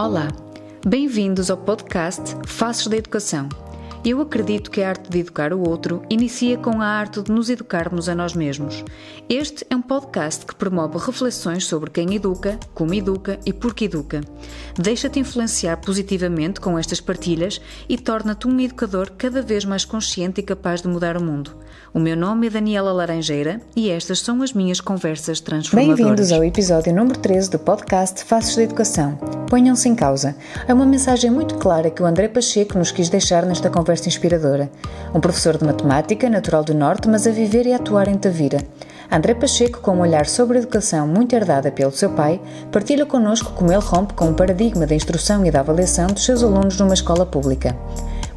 Olá, bem-vindos ao podcast Faces da Educação. Eu acredito que a arte de educar o outro inicia com a arte de nos educarmos a nós mesmos. Este é um podcast que promove reflexões sobre quem educa, como educa e por que educa. Deixa-te influenciar positivamente com estas partilhas e torna-te um educador cada vez mais consciente e capaz de mudar o mundo. O meu nome é Daniela Laranjeira e estas são as minhas conversas transformadoras. Bem-vindos ao episódio número 13 do podcast Faces da Educação. Ponham-se em causa. É uma mensagem muito clara que o André Pacheco nos quis deixar nesta conversa inspiradora. Um professor de matemática, natural do Norte, mas a viver e atuar em Tavira. André Pacheco, com um olhar sobre a educação muito herdada pelo seu pai, partilha connosco como ele rompe com o paradigma da instrução e da avaliação dos seus alunos numa escola pública.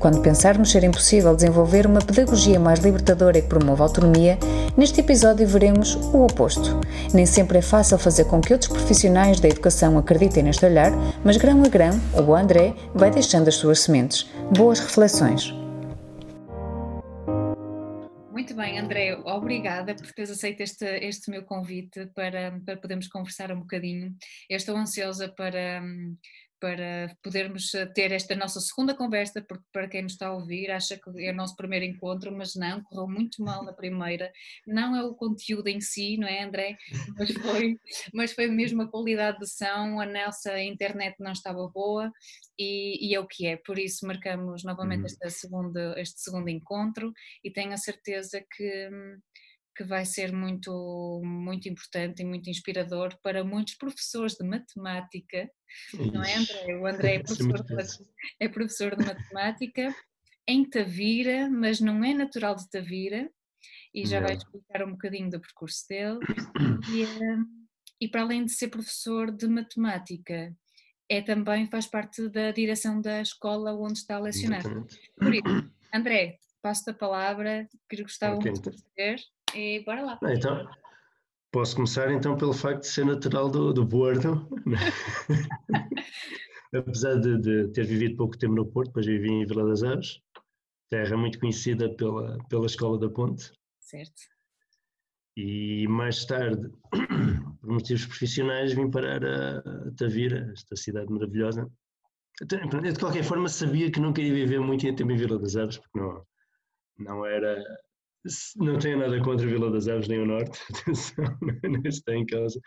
Quando pensarmos ser impossível desenvolver uma pedagogia mais libertadora e que promova autonomia, neste episódio veremos o oposto. Nem sempre é fácil fazer com que outros profissionais da educação acreditem neste olhar, mas grão a grão, o André vai deixando as suas sementes. Boas reflexões! Muito bem, André, obrigada por teres aceito este, este meu convite para, para podermos conversar um bocadinho. Eu estou ansiosa para, para podermos eh, ter esta nossa segunda conversa, porque para quem nos está a ouvir acha que é o nosso primeiro encontro, mas não, correu muito mal na primeira. Não é o conteúdo em si, não é, André? Mas foi, mas foi mesmo a qualidade de som, a nossa internet não estava boa e, e é o que é. Por isso marcamos novamente uhum. este, segundo, este segundo encontro e tenho a certeza que hum, que vai ser muito, muito importante e muito inspirador para muitos professores de matemática, Ixi. não é, André? O André é professor, de, é professor de matemática em Tavira, mas não é natural de Tavira, e já vai explicar um bocadinho do percurso dele. E, eh, e para além de ser professor de matemática, é também faz parte da direção da escola onde está a lecionar. Exatamente. Por isso, André, passo-te a palavra, que gostava okay, muito de então. E bora lá. Então, posso começar então pelo facto de ser natural do, do Porto. Né? Apesar de, de, ter vivido pouco tempo no Porto, depois vivi em Vila das Aves, terra muito conhecida pela, pela Escola da Ponte. Certo. E mais tarde, por motivos profissionais, vim parar a Tavira, esta cidade maravilhosa. De qualquer forma, sabia que não queria viver muito tempo em Vila das Aves, porque não, não era não tenho nada contra a Vila das Aves nem o Norte, atenção, não está em causa,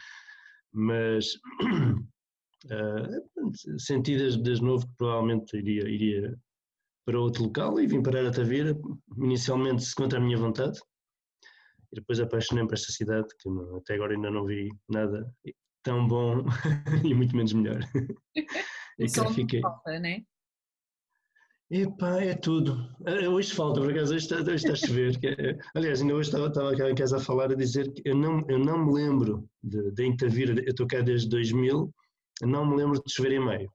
mas uh, senti desde, desde novo que provavelmente iria, iria para outro local e vim parar a Tavira, inicialmente contra a minha vontade, e depois apaixonei-me por esta cidade, que não, até agora ainda não vi nada tão bom e muito menos melhor. e cá fiquei. Falta, né? Epá, é tudo. Eh, hoje falta, por acaso, hoje está, hoje está a chover. É, aliás, ainda hoje estava, estava cá em casa a falar, a dizer que eu não, eu não me lembro de, intervir, eu estou cá desde 2000, eu não me lembro de chover em meio.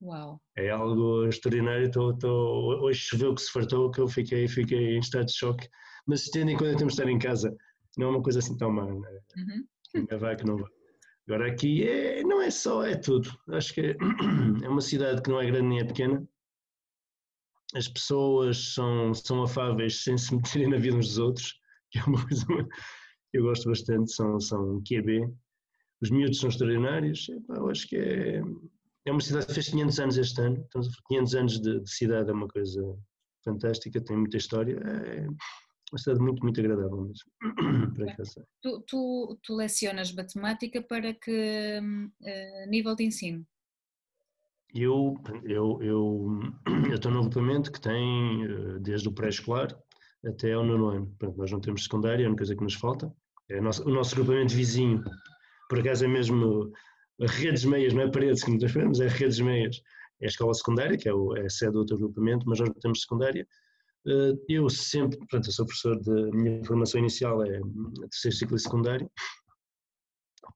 Uau. É algo extraordinário, hoje choveu que se fartou, que eu fiquei, fiquei em estado de choque, mas tendo em conta que temos de estar em casa, não é uma coisa assim tão má, né? uhum. vai que não vai. Agora aqui é, não é só, é tudo. Acho que é, é uma cidade que não é grande nem é pequena, as pessoas são, são afáveis sem se meterem na vida uns dos outros, que é uma coisa que eu gosto bastante, são, são QB. Os miúdos são extraordinários, Epá, eu acho que é, é uma cidade que fez 500 anos este ano, então 500 anos de, de cidade é uma coisa fantástica, tem muita história, é uma cidade muito, muito agradável mesmo. para tu, tu, tu lecionas matemática para que uh, nível de ensino? Eu eu eu estou num agrupamento que tem eh, desde o pré-escolar até ao nono ano. Portanto, nós não temos secundária, é a única coisa que nos falta. É o nosso, o nosso agrupamento vizinho, por acaso é mesmo redes meias, não é paredes que nós esperamos, é redes meias. É a escola secundária, que é, o, é a sede do outro agrupamento, mas nós não temos secundária. Eh, eu sempre, portanto, eu sou professor de, a minha formação inicial é terceiro ciclo secundário,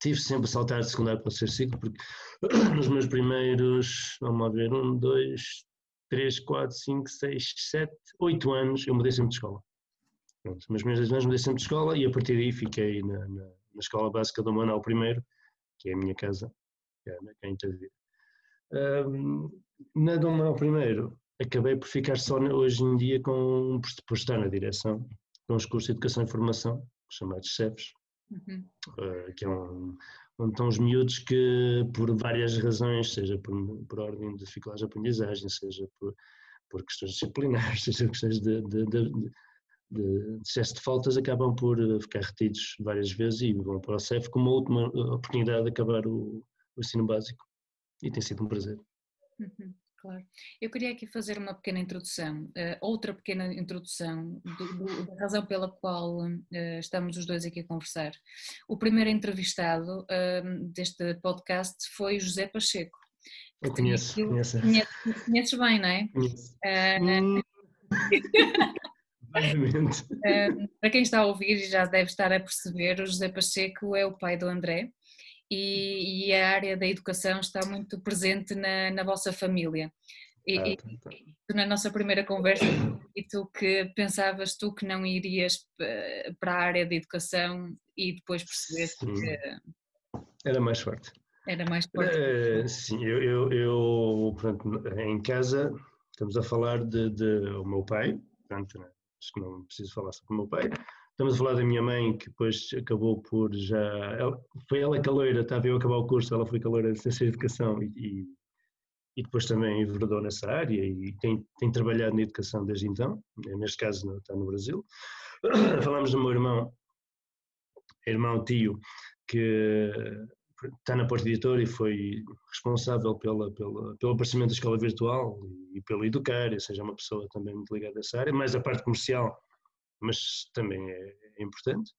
tive sempre a saltar de secundário para o terceiro ciclo, porque nos meus primeiros, vamos lá ver, um, dois, três, quatro, cinco, seis, sete, oito anos, eu mudei sempre de escola. Pronto, nos meus primeiros anos mudei sempre de escola e a partir daí fiquei na, na, na escola básica do Manuel I, que é a minha casa, que é, é em Tavira. Um, na Dom Manuel I, acabei por ficar só hoje em dia com, por estar na direção, com os cursos de Educação e Formação, chamados CEFs, uhum. uh, que é um, onde estão os miúdos que, por várias razões, seja por, por ordem de dificuldades de aprendizagem, seja por, por questões disciplinares, seja questões de, de, de, de excesso de faltas, acabam por eh, ficar retidos várias vezes e vão para o CEF com uma última oportunidade de acabar o, o ensino básico. E tem sido um prazer. Uhum. Claro. Eu queria aqui fazer uma pequena introdução, uh, outra pequena introdução do, do, da razão pela qual uh, estamos os dois aqui a conversar. O primeiro entrevistado uh, deste podcast foi José Pacheco. Eu conheço, conheço. Conheces, conheces bem, não é? Conheço. Hum. para quem está a ouvir e já deve estar a perceber, o José Pacheco é o pai do André e, e, a área da educação está muito presente na, na vossa família. E, ah, tá, tá. e, na nossa primeira conversa, e tu que pensavas tu que não irias eh, para a área da educação e depois percebeste sim. que era mais forte. Era mais forte. Uh, sim, eu, eu, eu portanto, em casa estamos a falar de, de o meu pai, portanto, acho que não preciso falar sobre o meu pai, Estamos a falar da minha mãe, que depois acabou por já. Ela, foi ela caloira, estava eu a acabar o curso, ela foi caloira de Ciência e Educação e, e depois também enveredou nessa área e tem, tem trabalhado na educação desde então, neste caso está no Brasil. Falamos do meu irmão, irmão tio, que está na Porta Editora e foi responsável pela, pela, pelo aparecimento da escola virtual e pelo educar, ou seja, é uma pessoa também muito ligada a essa área, mas a parte comercial mas também é, é importante.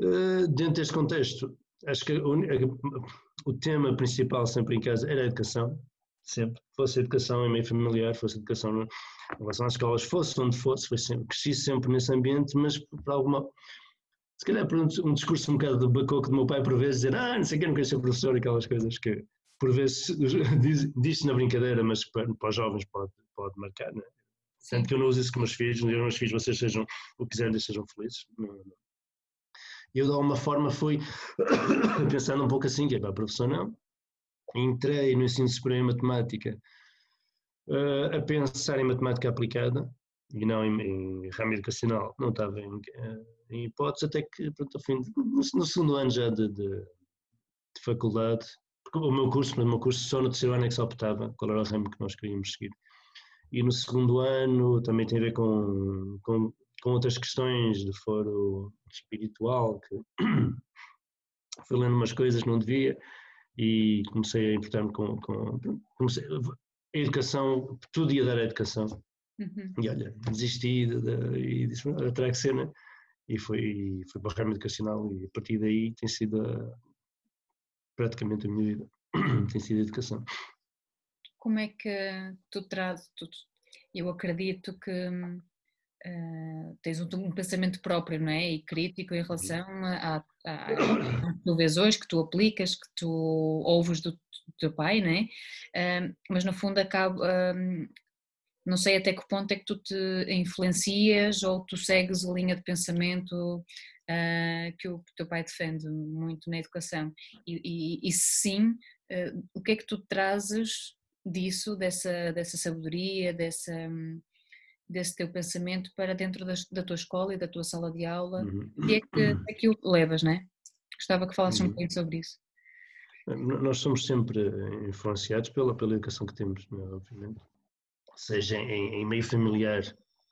Uh, dentro deste contexto, acho que o, o, tema principal sempre em casa era a educação, sempre. Fosse a educação em meio familiar, fosse a educação em relação às escolas, fosse onde fosse, foi sempre, cresci sempre nesse ambiente, mas por alguma. Se calhar por um, um discurso um bocado do bacoco do meu pai, por vezes, dizer, ah, não sei quem, não quero ser professor, aquelas coisas que por vezes diz, diz na brincadeira, mas para, para os jovens pode, pode marcar, né? Tanto que eu não uso isso com meus filhos, não meus filhos, vocês sejam o que quiserem, sejam felizes. Eu, de alguma forma, fui pensando um pouco assim, que é para a profissão não. Entrei no ensino superior em matemática uh, a pensar em matemática aplicada e não em, em ramo educacional. Não estava em, uh, em hipótese, até que, pronto, fim, de, no, no, segundo ano já de, de, de faculdade, o meu curso, o meu curso só no terceiro ano é que só optava qual era o ramo que nós queríamos seguir e no segundo ano também tem a ver com, com, com outras questões de foro espiritual, que fui lendo umas coisas que não devia e comecei a importar-me com, com comecei, a educação, tudo ia dar a educação. Uhum. E olha, desisti de, de, e disse, terá que ser, né? E fui, fui para o ramo educacional e a partir daí tem sido a, praticamente a minha vida, tem sido a educação como é que tu trazes, tu, eu acredito que uh, tens um, um, pensamento próprio, não é? E crítico em relação a, a, a que tu vês hoje, que tu aplicas, que tu ouves do, do teu pai, não é? Uh, mas no fundo acaba, uh, não sei até que ponto é que tu te influencias ou tu segues a linha de pensamento Uh, que o teu pai defende muito na educação e, e, e sim, uh, o que é que tu trazes disso, dessa, dessa sabedoria, dessa, desse teu pensamento para dentro da, da tua escola e da tua sala de aula? Uhum. E é que, é que o levas, não é? Gostava que falasses uhum. um bocadinho sobre isso. Nós somos sempre influenciados pela, pela educação que temos, é? obviamente. Seja em, em meio familiar,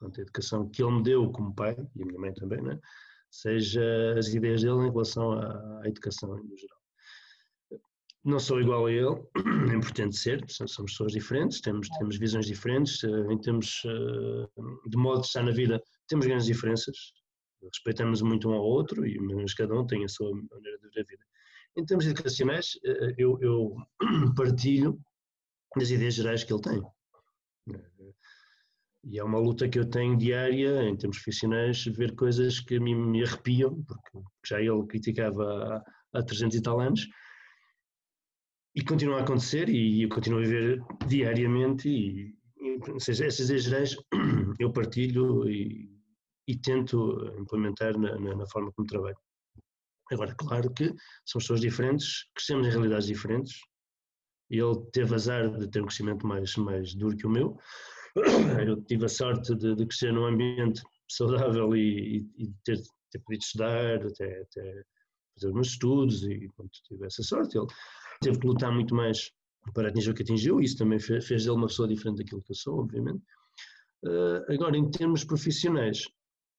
a educação que ele me deu como pai, e a minha mãe também, né? seja as ideias dele em relação à, à educação no geral não sou igual a ele, é importante ser, somos pessoas diferentes, temos, temos visões diferentes, eh, em termos eh, de modo de estar na vida, temos grandes diferenças, respeitamos muito um ao outro, e, mas cada um tem a sua maneira de ver a vida. Em termos educacionais, eh, eu, eu partilho das ideias gerais que ele tem. E é uma luta que eu tenho diária, em termos profissionais, ver coisas que mim me arrepiam, porque já ele criticava há, há 300 e tal anos, e continua a acontecer e eu continuo a viver diariamente e, e seja, essas ideias eu partilho e, e tento implementar na, na, na, forma como trabalho. Agora, claro que são pessoas diferentes, crescemos em realidades diferentes. Ele teve azar de ter um crescimento mais, mais duro que o meu. Eu tive a sorte de, de crescer num ambiente saudável e, e, e ter, ter podido estudar até, até fazer meus estudos e pronto, tive essa sorte. Ele teve que lutar muito mais para atingir o que atingiu, e isso também fez, dele uma pessoa diferente daquilo que eu sou, obviamente. Uh, agora, em termos profissionais,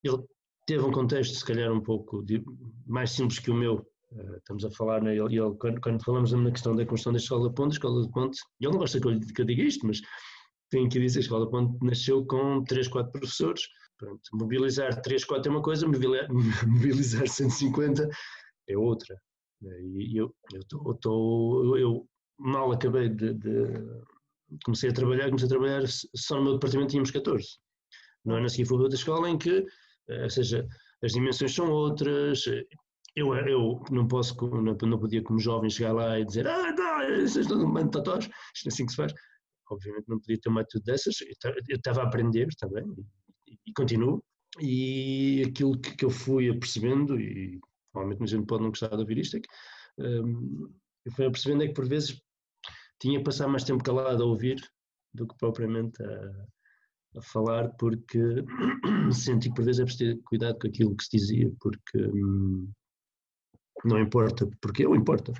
ele teve um contexto, se calhar, um pouco de, mais simples que o meu. Uh, estamos a falar, né, ele, ele, quando, quando, falamos na questão da construção da Escola de Ponte, Escola de Ponte, ele não gosta que eu, que eu diga isto, mas tenho que dizer, a Escola de Ponte nasceu com 3, 4 professores. Pronto, mobilizar 3, 4 é uma coisa, mobilizar 150 é outra. E eu, eu, tô, eu mal acabei de, de, Comecei a trabalhar, comecei a trabalhar, só no meu departamento tínhamos 14. Não é na seguinte outra escola em que, eh, ou seja, as dimensões são outras. Eu, eu não posso, não, não podia como jovem chegar lá e dizer ah, não, vocês estão um bando de isto é assim que se faz. Obviamente não podia ter uma atitude dessas, eu estava a aprender também e, e continuo. E aquilo que, que eu fui apercebendo, e provavelmente a gente pode não gostar de ouvir isto, é que um, eu fui apercebendo é que por vezes tinha que passar mais tempo calado a ouvir do que propriamente a, a falar, porque senti que por vezes é preciso ter cuidado com aquilo que se dizia, porque hum, não importa, porque eu importa,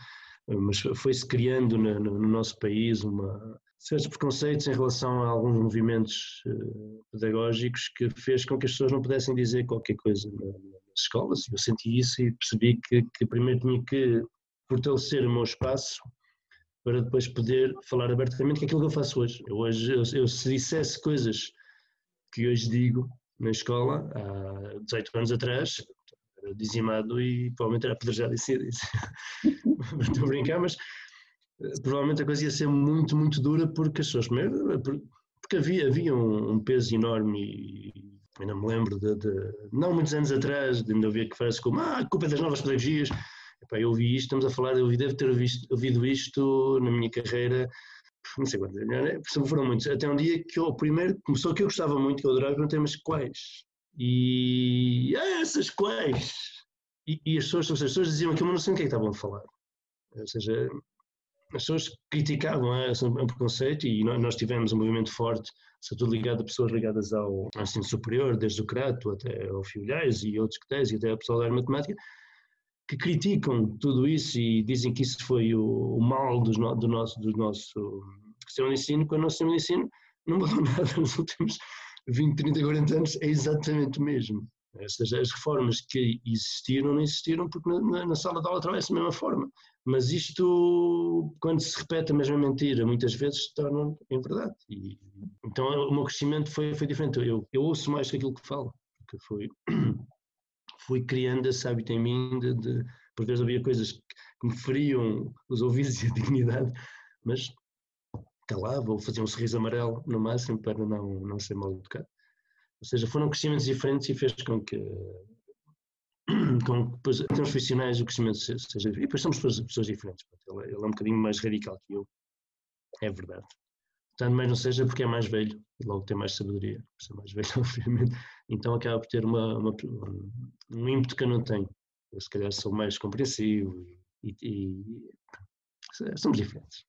mas foi-se criando no, no, nosso país uma, certos preconceitos em relação a alguns movimentos uh, pedagógicos que fez com que as pessoas não pudessem dizer qualquer coisa na, nas escolas. Eu senti isso e percebi que, que primeiro tinha que fortalecer o meu espaço para depois poder falar abertamente que é aquilo que eu faço hoje. Eu hoje, eu, eu, se dissesse coisas que hoje digo na escola, há 18 anos atrás, era dizimado e provavelmente era apedrejado. Estou a brincar, mas eh, provavelmente a coisa ia ser muito, muito dura porque as pessoas, primeiro, porque havia, havia um, um peso enorme e ainda me lembro de, de, não muitos anos atrás, de ainda ouvir que frases como ah, culpa é das novas pedagogias, Epá, eu ouvi isto, estamos a falar, eu devo ter visto, ouvido isto na minha carreira, não sei quantos, né? foram muitos, até um dia que eu, o primeiro, começou que eu gostava muito, que eu adorava, perguntei, mas quais? E, ah, essas quais? E, e as, pessoas, as pessoas diziam aquilo, mas não sei o que é que estavam a falar. Ou seja, as pessoas criticavam é, um preconceito e nós tivemos um movimento forte, sobretudo ligado a pessoas ligadas ao ensino superior, desde o Crato até ao Filhais e outros que tens, e até a pessoa da matemática, que criticam tudo isso e dizem que isso foi o, o mal do, nosso, do nosso sistema de ensino, quando o nosso sistema de ensino não mudou nada nos últimos 20, 30, 40 anos, é exatamente o mesmo. Ou seja, as reformas que existiram não existiram porque na, na sala de aula trabalha da mesma forma. Mas isto, quando se repete a mesma mentira, muitas vezes se torna em verdade. E, então o meu crescimento foi, foi diferente. Eu, eu ouço mais que aquilo que falo, porque foi fui criando esse hábito em mim de, de por vezes havia coisas que me feriam os ouvidos e a dignidade, mas calava ou fazia um sorriso amarelo no máximo para não, não ser mal educado. Ou seja, foram crescimentos diferentes e fez com que, com que depois, em termos profissionais, o crescimento seja. E depois somos pessoas, pessoas diferentes. Ele, ele é um bocadinho mais radical que eu, é verdade. Tanto mais não seja porque é mais velho e logo tem mais sabedoria, por ser mais velho, obviamente. Então acaba por ter uma, uma, um ímpeto que eu não tenho. Eu se calhar sou mais compreensivo e, e, e somos diferentes.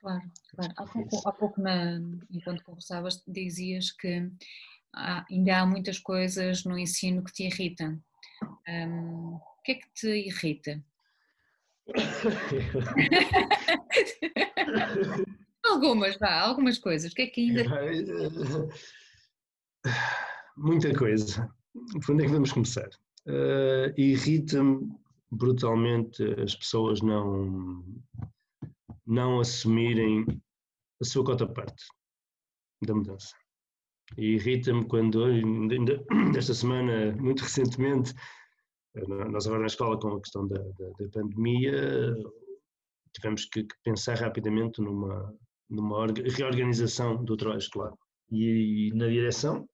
Claro, claro. Há pouco, há pouco na, enquanto conversavas, dizias que há, ainda há muitas coisas no ensino que te irritam. Um, o que é que te irrita? Algumas, vá, algumas coisas. O que é que ainda. Muita coisa. Por onde é que vamos começar? Uh, Irrita-me brutalmente as pessoas não, não assumirem a sua cota parte da mudança. E irrita-me quando, ainda, desta semana, muito recentemente, nós agora na escola com a questão da, da, da pandemia, tivemos que, que, pensar rapidamente numa, numa reorganização do trabalho escolar. E, na direção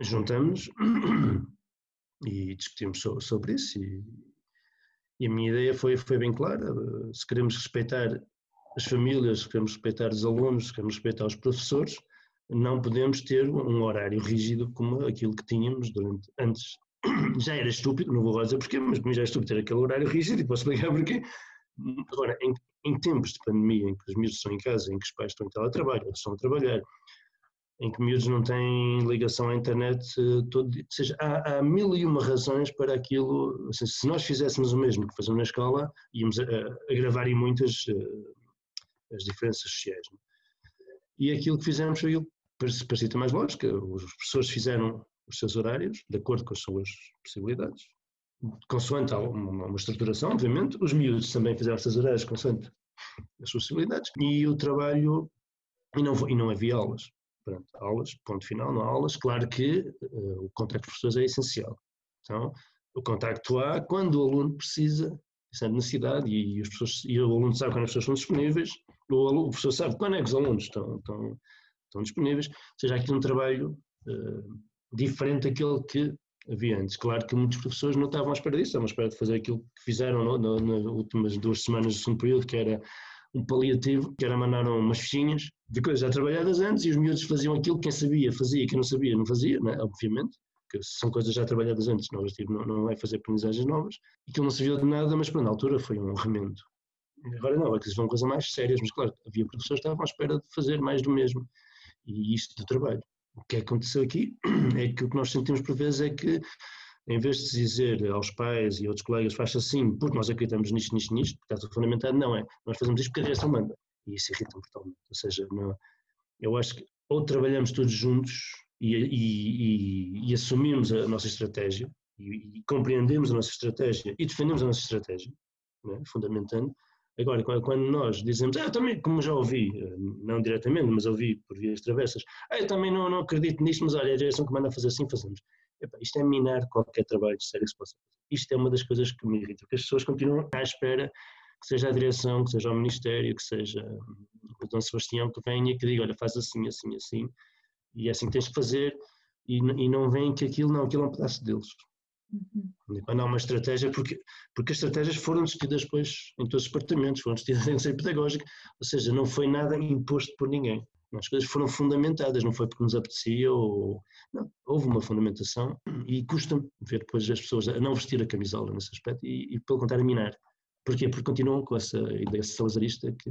juntamos e discutimos sobre isso e, e, a minha ideia foi, foi bem clara, se queremos respeitar as famílias, se queremos respeitar os alunos, se queremos respeitar os professores, não podemos ter um horário rígido como aquilo que tínhamos durante antes. Já era estúpido, não vou dizer porquê, mas já é estúpido ter aquele horário rígido e posso explicar porquê. Agora, em, em tempos de pandemia, em que os miúdos estão em casa, em que os pais estão em teletrabalho, outros estão a trabalhar, em que miúdos não têm ligação à internet eh, todo, ou seja, há, há, mil e uma razões para aquilo, seja, se nós fizéssemos o mesmo que fazemos na escola, íamos agravar e muitas uh, as diferenças sociais. Não? É? E aquilo que fizemos foi parecia ter mais lógica, os professores fizeram os seus horários, de acordo com as suas possibilidades, consoante uma, uma estruturação, obviamente, os miúdos também fizeram os seus horários consoante as suas possibilidades, e o trabalho, e não, e não havia aulas. Pronto, aulas, ponto final, não há aulas. Claro que uh, o contacto com professores é essencial. Então, o contacto há quando o aluno precisa, isso é necessidade, e, e, os professores, e o aluno sabe quando as pessoas estão disponíveis, o, aluno, o professor sabe quando é que os alunos estão, estão, estão disponíveis, ou seja, aqui um trabalho uh, diferente daquele que havia antes. Claro que muitos professores não estavam à espera disso, estavam à espera de fazer aquilo que fizeram no, nas últimas duas semanas do segundo período, que era um paliativo, que era mandar umas fichinhas de coisas já trabalhadas antes e os miúdos faziam aquilo que quem sabia fazia, quem não sabia não fazia, né? obviamente, que são coisas já trabalhadas antes, não, tipo, não, não é fazer aprendizagens novas, que não serviu de nada, mas para na altura foi um remendo. Agora não, agora que vão coisas mais sérias, mas claro, havia professores que estavam à espera de fazer mais do mesmo, e isto do trabalho. O que aconteceu aqui é que o que nós sentimos por vezes é que em vez de dizer aos pais e outros colegas, faz assim porque nós acreditamos nisto, nisto, nisto, porque está tudo fundamentado, não é. Nós fazemos isto porque a direção manda. E isso irrita-me totalmente. Ou seja, não, eu acho que ou trabalhamos todos juntos e, e, e, e assumimos a nossa estratégia e, compreendemos a nossa estratégia e defendemos a nossa estratégia, né, fundamentando. Agora, quando nós dizemos, ah, eu também, como já ouvi, eh, não diretamente, mas ouvi por vias travessas, ah, eu também não, não acredito nisto, mas olha, a direção que manda fazer assim, fazemos. Isto é minar qualquer trabalho sério que se possa fazer. Isto é uma das coisas que me irrita, porque as pessoas continuam à espera que seja a direção, que seja o Ministério, que seja o Dom Sebastião que venha e que diga, olha, faz assim, assim, assim, e é assim que tens que fazer, e, e não vem que aquilo, não, aquilo é um pedaço deles. Uhum. Quando há uma estratégia, porque, porque as estratégias foram discutidas depois em todos os departamentos, foram discutidas em ser pedagógico, ou seja, não foi nada imposto por ninguém. As coisas foram fundamentadas, não foi porque nos apetecia ou. Não, houve uma fundamentação e custa-me ver depois as pessoas a não vestir a camisola nesse aspecto e, e pelo contrário, a minar. Porquê? Porque continuam com essa ideia salazarista que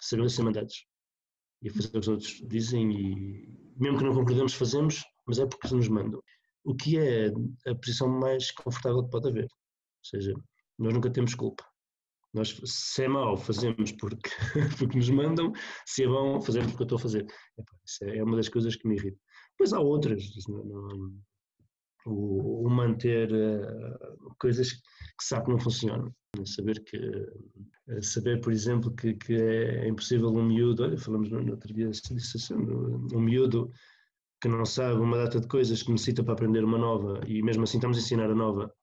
serão ser mandados e fazer o que os outros dizem e mesmo que não concordemos fazemos, mas é porque nos mandam. O que é a posição mais confortável que pode haver. Ou seja, nós nunca temos culpa. Nós, se é mau, fazemos porque, porque nos mandam, se é bom, fazemos porque eu estou a fazer. isso é uma das coisas que me irrita. Depois há outras, não, não, o, o, manter uh, coisas que sabe que não funcionam. Saber que, uh, saber, por exemplo, que, que é impossível um miúdo, olha, falamos no, no outro dia disso, assim, um miúdo que não sabe uma data de coisas que necessita para aprender uma nova e mesmo assim estamos a ensinar a nova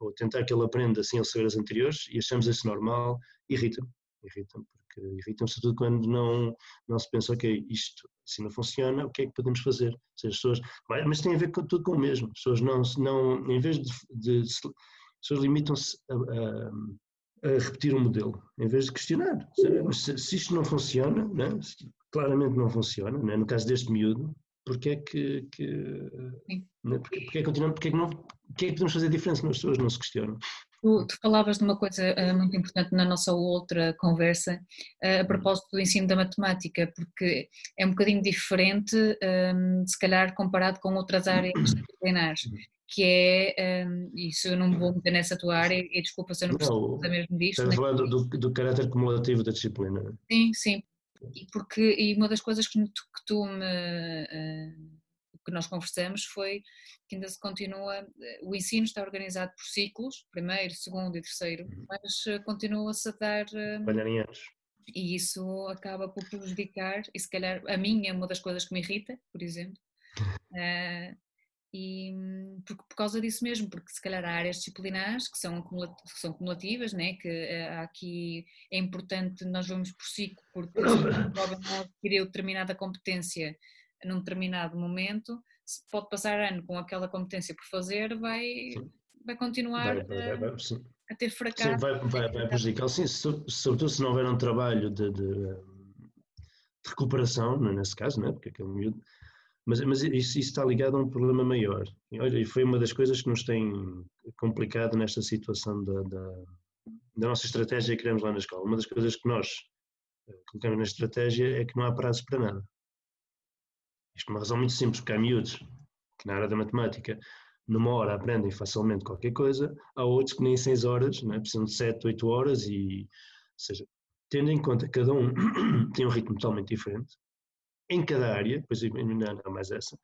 ou tentar que ele aprenda sem ele saber as anteriores e achamos isso normal, irrita-me. Irrita-me, porque irrita-me sobretudo quando não, não se pensa, ok, isto assim não funciona, o que é que podemos fazer? Ou seja, as pessoas, mas tem a ver com, tudo com o mesmo. As pessoas não, não em vez de, de as pessoas limitam-se a, a, a, repetir um modelo, em vez de questionar. Se, se isto não funciona, né? claramente não funciona, né? no caso deste miúdo, porque é que, que né? porque, porque, é que continuamos, porque é que não, porque é que podemos fazer diferença nas pessoas não se questionam? Tu, tu, falavas de uma coisa uh, muito importante na nossa outra conversa, uh, a propósito do ensino da matemática, porque é um bocadinho diferente, ehm, se calhar, comparado com outras áreas disciplinares, que é, ehm, isso eu não vou meter nessa tua área, e desculpa se eu não percebo mesmo disto. Estás a falar do, do, do caráter cumulativo da disciplina. Sim, sim, e, porque, e uma das coisas que tu, que tu me. Uh, que nós conversamos foi que ainda se continua, eh, o ensino está organizado por ciclos, primeiro, segundo e terceiro, uhum. mas eh, continua-se a dar. Anos. E isso acaba por prejudicar, e se calhar a mim é uma das coisas que me irrita, por exemplo, e por, por, causa disso mesmo, porque se calhar há áreas disciplinares que são, que são cumulativas, né? que uh, aqui é importante nós vamos por ciclo, porque se adquiriu determinada competência num determinado momento, se pode passar ano com aquela competência por fazer, vai, vai continuar vai, vai, vai, a, a, ter fracasso. Sim, vai, vai, vai prejudicar, sim, sobretudo se não houver um trabalho de, de, recuperação, é, nesse caso, né? porque aquele miúdo mas, mas isso, isso, está ligado a um problema maior. E, foi uma das coisas que nos tem complicado nesta situação da, da, da nossa estratégia que queremos lá na escola. Uma das coisas que nós eh, colocamos na estratégia é que não há prazos para nada. Isto por uma razão muito simples, porque há miúdos que na área da matemática numa hora aprendem facilmente qualquer coisa, há outros que nem seis horas, né? precisam de sete, oito horas e, ou seja, tendo em conta que cada um tem um ritmo totalmente diferente, em cada área, pois ainda há mais essa,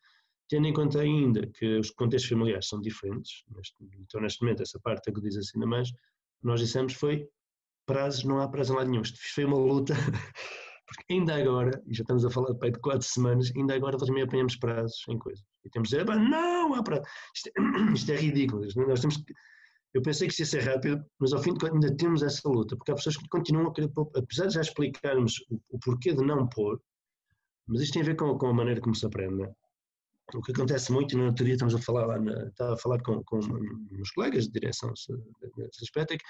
tendo em conta ainda que os contextos familiares são diferentes, neste, então neste momento essa parte agudiza-se ainda mais, nós dissemos foi prazos, não há prazo em lado nenhum, isto foi uma luta, porque ainda agora, e já estamos a falar de, de quatro semanas, ainda agora nós também apanhamos prazos em coisas, e temos de dizer, não há prazo, isto, é, isto é ridículo, nós temos que, eu pensei que isso ia ser rápido, mas ao fim de contas ainda temos essa luta, porque há pessoas que continuam a querer pôr, apesar de já explicarmos o, o porquê de não pôr, mas isto tem a ver com, com a maneira como se aprende. Né? O que acontece muito, no outro dia estamos a falar lá, estava a falar com, com uns colegas de direção desse aspecto, é que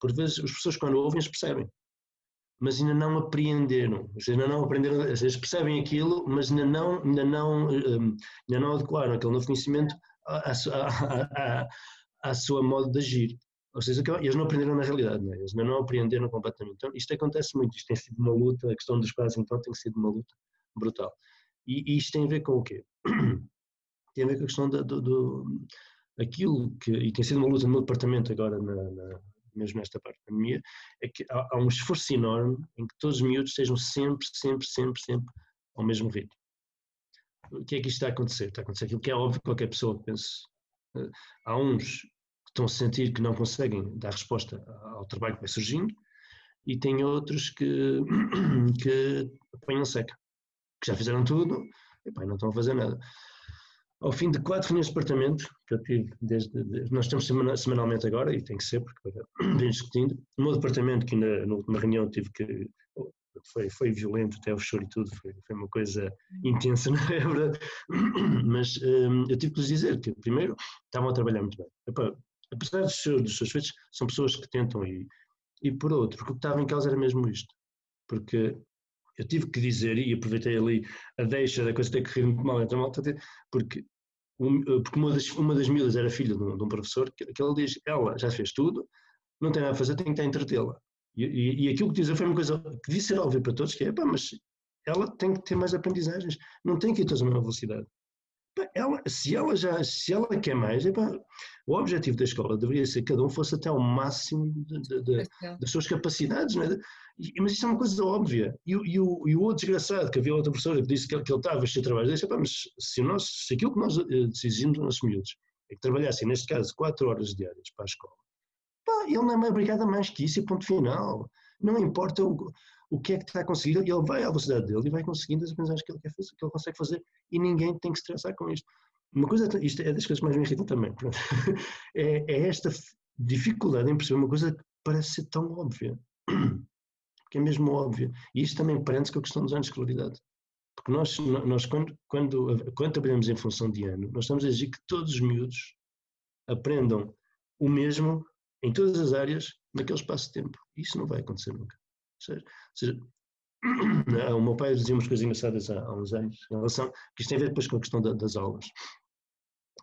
por vezes as pessoas quando ouvem, eles percebem, mas ainda não apreenderam, ainda não aprenderam, eles percebem aquilo, mas ainda não, ainda não, hum, ainda não adequaram aquele novo conhecimento à, à, à, à sua modo de agir. Ou seja, eles não aprenderam na realidade, não é? eles ainda não apreenderam completamente. Então, isto acontece muito, isto tem sido uma luta, a questão dos prazos, então, tem sido uma luta brutal. E, e, isto tem a ver com o quê? tem a ver com a questão do, do, do aquilo que, e tem sido uma luta no meu departamento agora, na, na, mesmo nesta parte da pandemia, é que há, há, um esforço enorme em que todos os miúdos estejam sempre, sempre, sempre, sempre ao mesmo ritmo. O que é que isto está a acontecer? Está a acontecer aquilo que é óbvio que qualquer pessoa pense. Eh, há uns que estão a sentir que não conseguem dar resposta ao trabalho que vai surgindo e tem outros que, que apanham seca que já fizeram tudo e pá, não estão a fazer nada. Ao fim de quatro reuniões de departamento, que eu tive desde, desde nós temos semana, semanalmente agora, e tem que ser, porque vem discutindo, o meu departamento, que ainda na última reunião tive que, foi, foi violento, até o choro e tudo, foi, foi uma coisa intensa, não é verdade? Mas um, eu tive que lhes dizer que, primeiro, estavam a trabalhar muito bem. Epá, apesar dos seus, dos seus feitos, são pessoas que tentam e, e por outro, o que estava em causa era mesmo isto. Porque eu tive que dizer, e aproveitei ali a deixa da coisa ter rir muito mal entre a malta, porque, porque uma, das, uma das miúdas era filha de um, de um, professor, que, que diz, ela já fez tudo, não tem nada a fazer, tem que estar entretê-la. E, e, e, aquilo que dizer foi uma coisa que devia ser óbvia para todos, que é, pá, mas ela tem que ter mais aprendizagens, não tem que ir todas a mesma velocidade ela, se ela já se ela quer mais, o objetivo da escola deveria ser que cada um fosse até ao máximo de, de, de, das suas capacidades, é? mas isso é uma coisa óbvia. E, e, o, e o outro desgraçado, que havia outra professora que disse que, que ele estava a fazer trabalho, disse, mas se, nós, se aquilo que nós eh, exigimos dos nossos miúdos é que trabalhassem, neste caso, quatro horas diárias para a escola, pá, ele não é obrigado a mais que isso e ponto final. Não importa o, o que é que está a conseguir, ele vai à velocidade dele e vai conseguindo as aprendizagens que ele, quer fazer, que ele consegue fazer e ninguém tem que estressar com isto. Uma coisa, isto é das coisas que mais me irritam também, é, é, esta dificuldade em perceber uma coisa que parece ser tão óbvia, que é mesmo óbvia, e isto também prende-se com a questão dos anos de escolaridade. Porque nós, nós quando, quando, quando em função de ano, nós estamos a exigir que todos os miúdos aprendam o mesmo em todas as áreas naquele espaço de tempo. Isso não vai acontecer nunca. Ou seja, o meu pai dizia umas coisas engraçadas há, há, uns anos em relação, que isto tem a ver depois com a questão da, das aulas.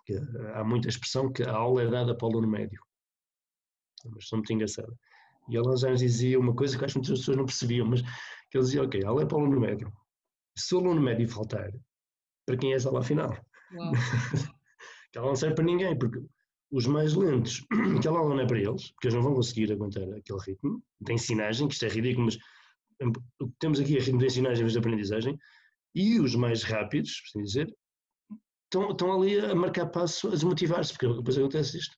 Que há muita expressão que a aula é dada para o aluno médio. É uma expressão muito engraçada. E ele há uns anos dizia uma coisa que acho que muitas pessoas não percebiam, mas que ele dizia, ok, a aula é para o aluno médio. Se o aluno médio faltar, para quem é essa aula final? que ela não serve para ninguém, porque os mais lentos, aquela aula não é para eles, porque eles não vão conseguir aguentar aquele ritmo. De ensinagem, que isto é ridículo, mas temos aqui a ritmo de ensinagem em vez de aprendizagem, e os mais rápidos, por assim dizer, estão, estão ali a marcar passo, a desmotivar-se, porque depois acontece isto.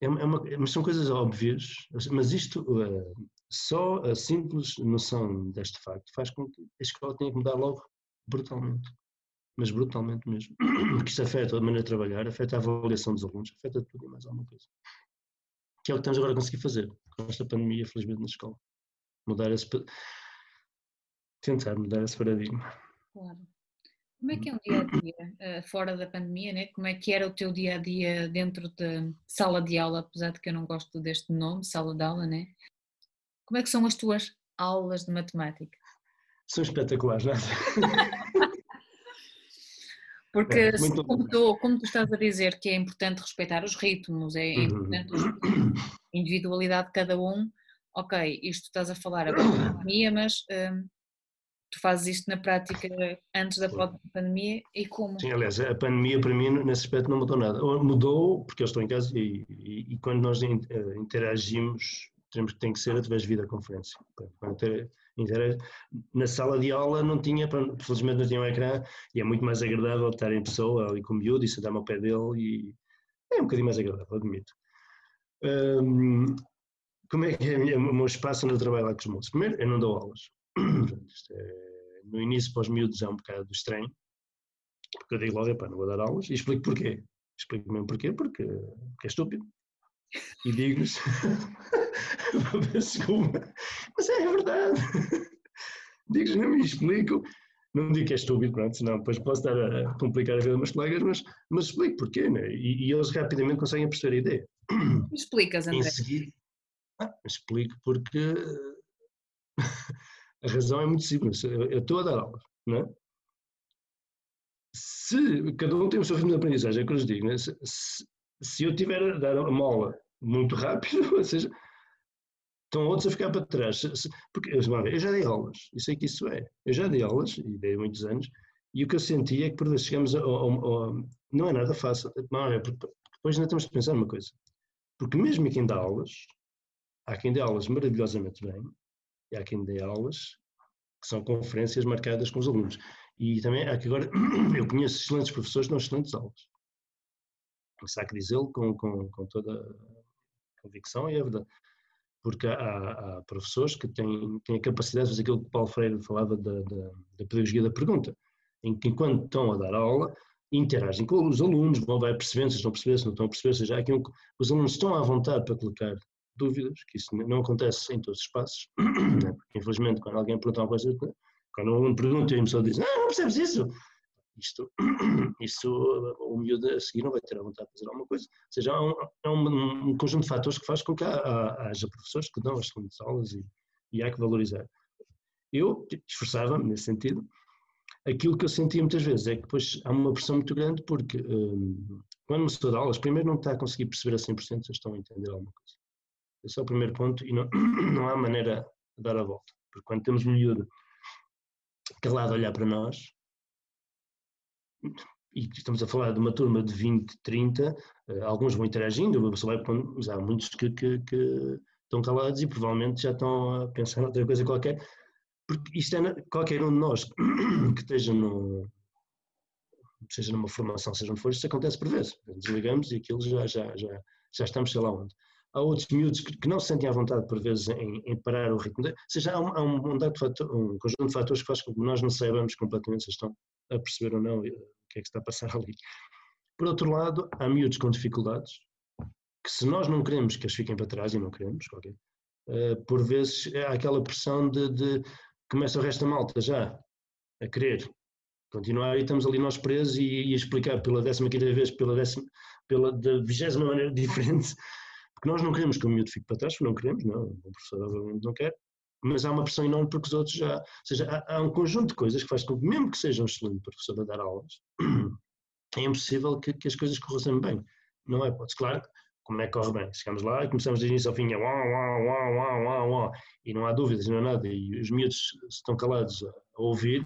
É uma, é uma, mas são coisas óbvias, mas isto, uh, só a simples noção deste facto faz com que a escola tenha que mudar logo brutalmente mas brutalmente mesmo. Porque isto afeta a maneira de trabalhar, afeta a avaliação dos alunos, afeta tudo e mais alguma coisa. Que é o que estamos agora a conseguir fazer com esta pandemia, felizmente, na escola. Mudar esse. tentar mudar esse paradigma. Claro. Como é que é um dia a dia eh, fora da pandemia, né? Como é que era o teu dia a dia dentro de sala de aula, apesar de que eu não gosto deste nome, sala de aula, né? Como é que são as tuas aulas de matemática? São espetaculares, não é? Porque é, como, tu, como, tu, estás a dizer que é importante respeitar os ritmos, é, uhum. importante a individualidade de cada um, ok, isto estás a falar agora da pandemia, mas um, tu fazes isto na prática antes da pandemia e como? Sim, aliás, a pandemia para mim nesse aspecto não mudou nada. Mudou porque eu estou em casa e, e, e quando nós eh, interagimos, temos, tem que ser através de videoconferência. Quando na sala de aula não tinha, felizmente não tinha um ecrã e é muito mais agradável estar em pessoa ali com o miúdo e sentar-me ao pé dele e é um bocadinho mais agradável, admito. Um, como é que é o meu espaço no trabalho lá com os moços? Primeiro, eu não dou aulas. É, no início, para os miúdos, é um bocado estranho, porque eu digo logo, não vou dar aulas, e explico porquê. Explico mesmo porquê, porque, porque é estúpido. E digo-lhes, desculpa, mas é verdade. Digo-lhes, não me explico, não digo que é estúpido, pronto, senão depois posso estar a complicar a vida dos meus colegas, mas, mas explico porquê, né? e, e eles rapidamente conseguem perceber a ideia. Explicas, André. Em seguida, ah, explico porque a razão é muito simples. Eu estou a dar aulas, não é? Se cada um tem o seu ritmo de aprendizagem, é o que eu lhes digo, né? se, se, se, eu tiver a dar uma aula muito rápido, ou seja, estão outros a ficar para trás. Porque eu já dei aulas, eu sei que isso é. Eu já dei aulas, e dei muitos anos, e o que eu senti é que por vezes chegamos a, a, a, não é nada fácil. Porque depois ainda temos que pensar uma coisa. Porque mesmo quem dá aulas, há quem dê aulas maravilhosamente bem, e há quem dê aulas que são conferências marcadas com os alunos. E também há que agora, eu conheço excelentes professores que dão excelentes aulas. Isso há que dizê-lo com, com, com toda a convicção e é verdade. Porque há, há, professores que têm, têm a capacidade de fazer aquilo que Paulo Freire falava da, da, da pedagogia da pergunta, em que enquanto estão a dar aula, interagem com os alunos, vão vai percebendo se estão a perceber, se não estão a perceber, seja, aqui um, os alunos estão à vontade para colocar dúvidas, que isso não acontece em todos os espaços, né? porque infelizmente quando alguém pergunta uma coisa, quando um aluno pergunta e a pessoa diz, ah, não percebes isso, isto, isto o miúdo a seguir não vai ter a vontade de fazer alguma coisa. Ou seja, há um, há um, um conjunto de fatores que faz com que haja professores que dão as segundas aulas e, e há que valorizar. Eu esforçava-me nesse sentido. Aquilo que eu sentia muitas vezes é que depois há uma pressão muito grande porque um, quando me estou a dar aulas, primeiro não está a conseguir perceber a 100% se estão a entender alguma coisa. Esse é o primeiro ponto e não, não há maneira de dar a volta. Porque quando temos um miúdo calado a olhar para nós, e estamos a falar de uma turma de 20, 30, eh, alguns vão interagindo, mas há muitos que, que, que, estão calados e provavelmente já estão a pensar noutra coisa qualquer, porque isto é qualquer um de nós que esteja no, seja numa formação, seja onde for, isto acontece por vezes. Desligamos e aquilo já, já, já, já estamos sei lá onde há outros miúdos que, não se sentem à vontade, por vezes, em, em parar o ritmo. Ou seja, há, um, há um, fator, um, conjunto de fatores que faz com que nós não saibamos completamente se estão a perceber ou não que é que está a passar ali. Por outro lado, há miúdos com dificuldades, que se nós não queremos que eles fiquem para trás, e não queremos, qualquer, uh, por vezes há aquela pressão de, de começa o resto da malta já a querer continuar e estamos ali nós presos e, e explicar pela décima quinta vez, pela décima, pela da vigésima maneira diferente porque nós não queremos que o miúdo fique para trás, não queremos, não, o professor obviamente não quer, mas há uma pressão enorme porque os outros já. Ou seja, há, há um conjunto de coisas que faz com que, mesmo que seja um excelente professor a dar aulas, é impossível que, que as coisas corram bem. Não é? Pode, claro, como é que corre bem? Chegamos lá e começamos de início ao fim, é uau, uau, uau, uau, uau, uau, e não há dúvidas, não há nada, e os miúdos estão calados a, a ouvir,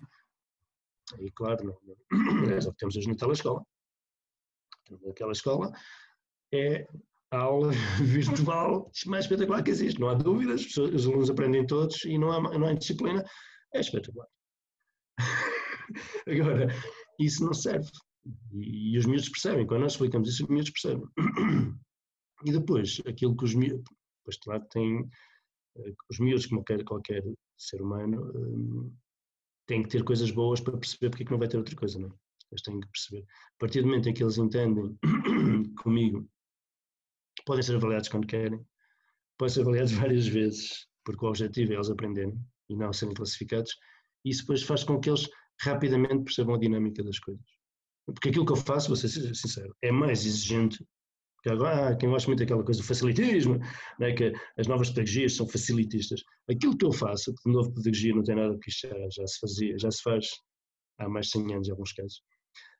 e claro, não, não, é o que temos hoje na telescola. Naquela escola é a aula virtual mais espetacular que existe, não há dúvidas, os alunos aprendem todos e não há, não há disciplina, é espetacular. Agora, isso não serve. E, e, os miúdos percebem, quando nós explicamos isso, os miúdos percebem. E depois, aquilo que os miúdos, depois claro, tem, eh, os miúdos, como qualquer, qualquer ser humano, um, têm que ter coisas boas para perceber porque é que não vai ter outra coisa, não é? Eles têm que perceber. A partir do momento em que eles entendem comigo podem ser avaliados quando querem, podem ser avaliados várias vezes, porque o objetivo é eles aprenderem e não serem classificados, isso depois faz com que eles rapidamente percebam a dinâmica das coisas. Porque aquilo que eu faço, vou ser sincero, é mais exigente, porque agora ah, quem gosta muito daquela coisa do facilitismo, né, que as novas pedagogias são facilitistas. Aquilo que eu faço, que de novo pedagogia não tem nada, isto já, já se fazia, já se faz há mais de 100 anos em alguns casos,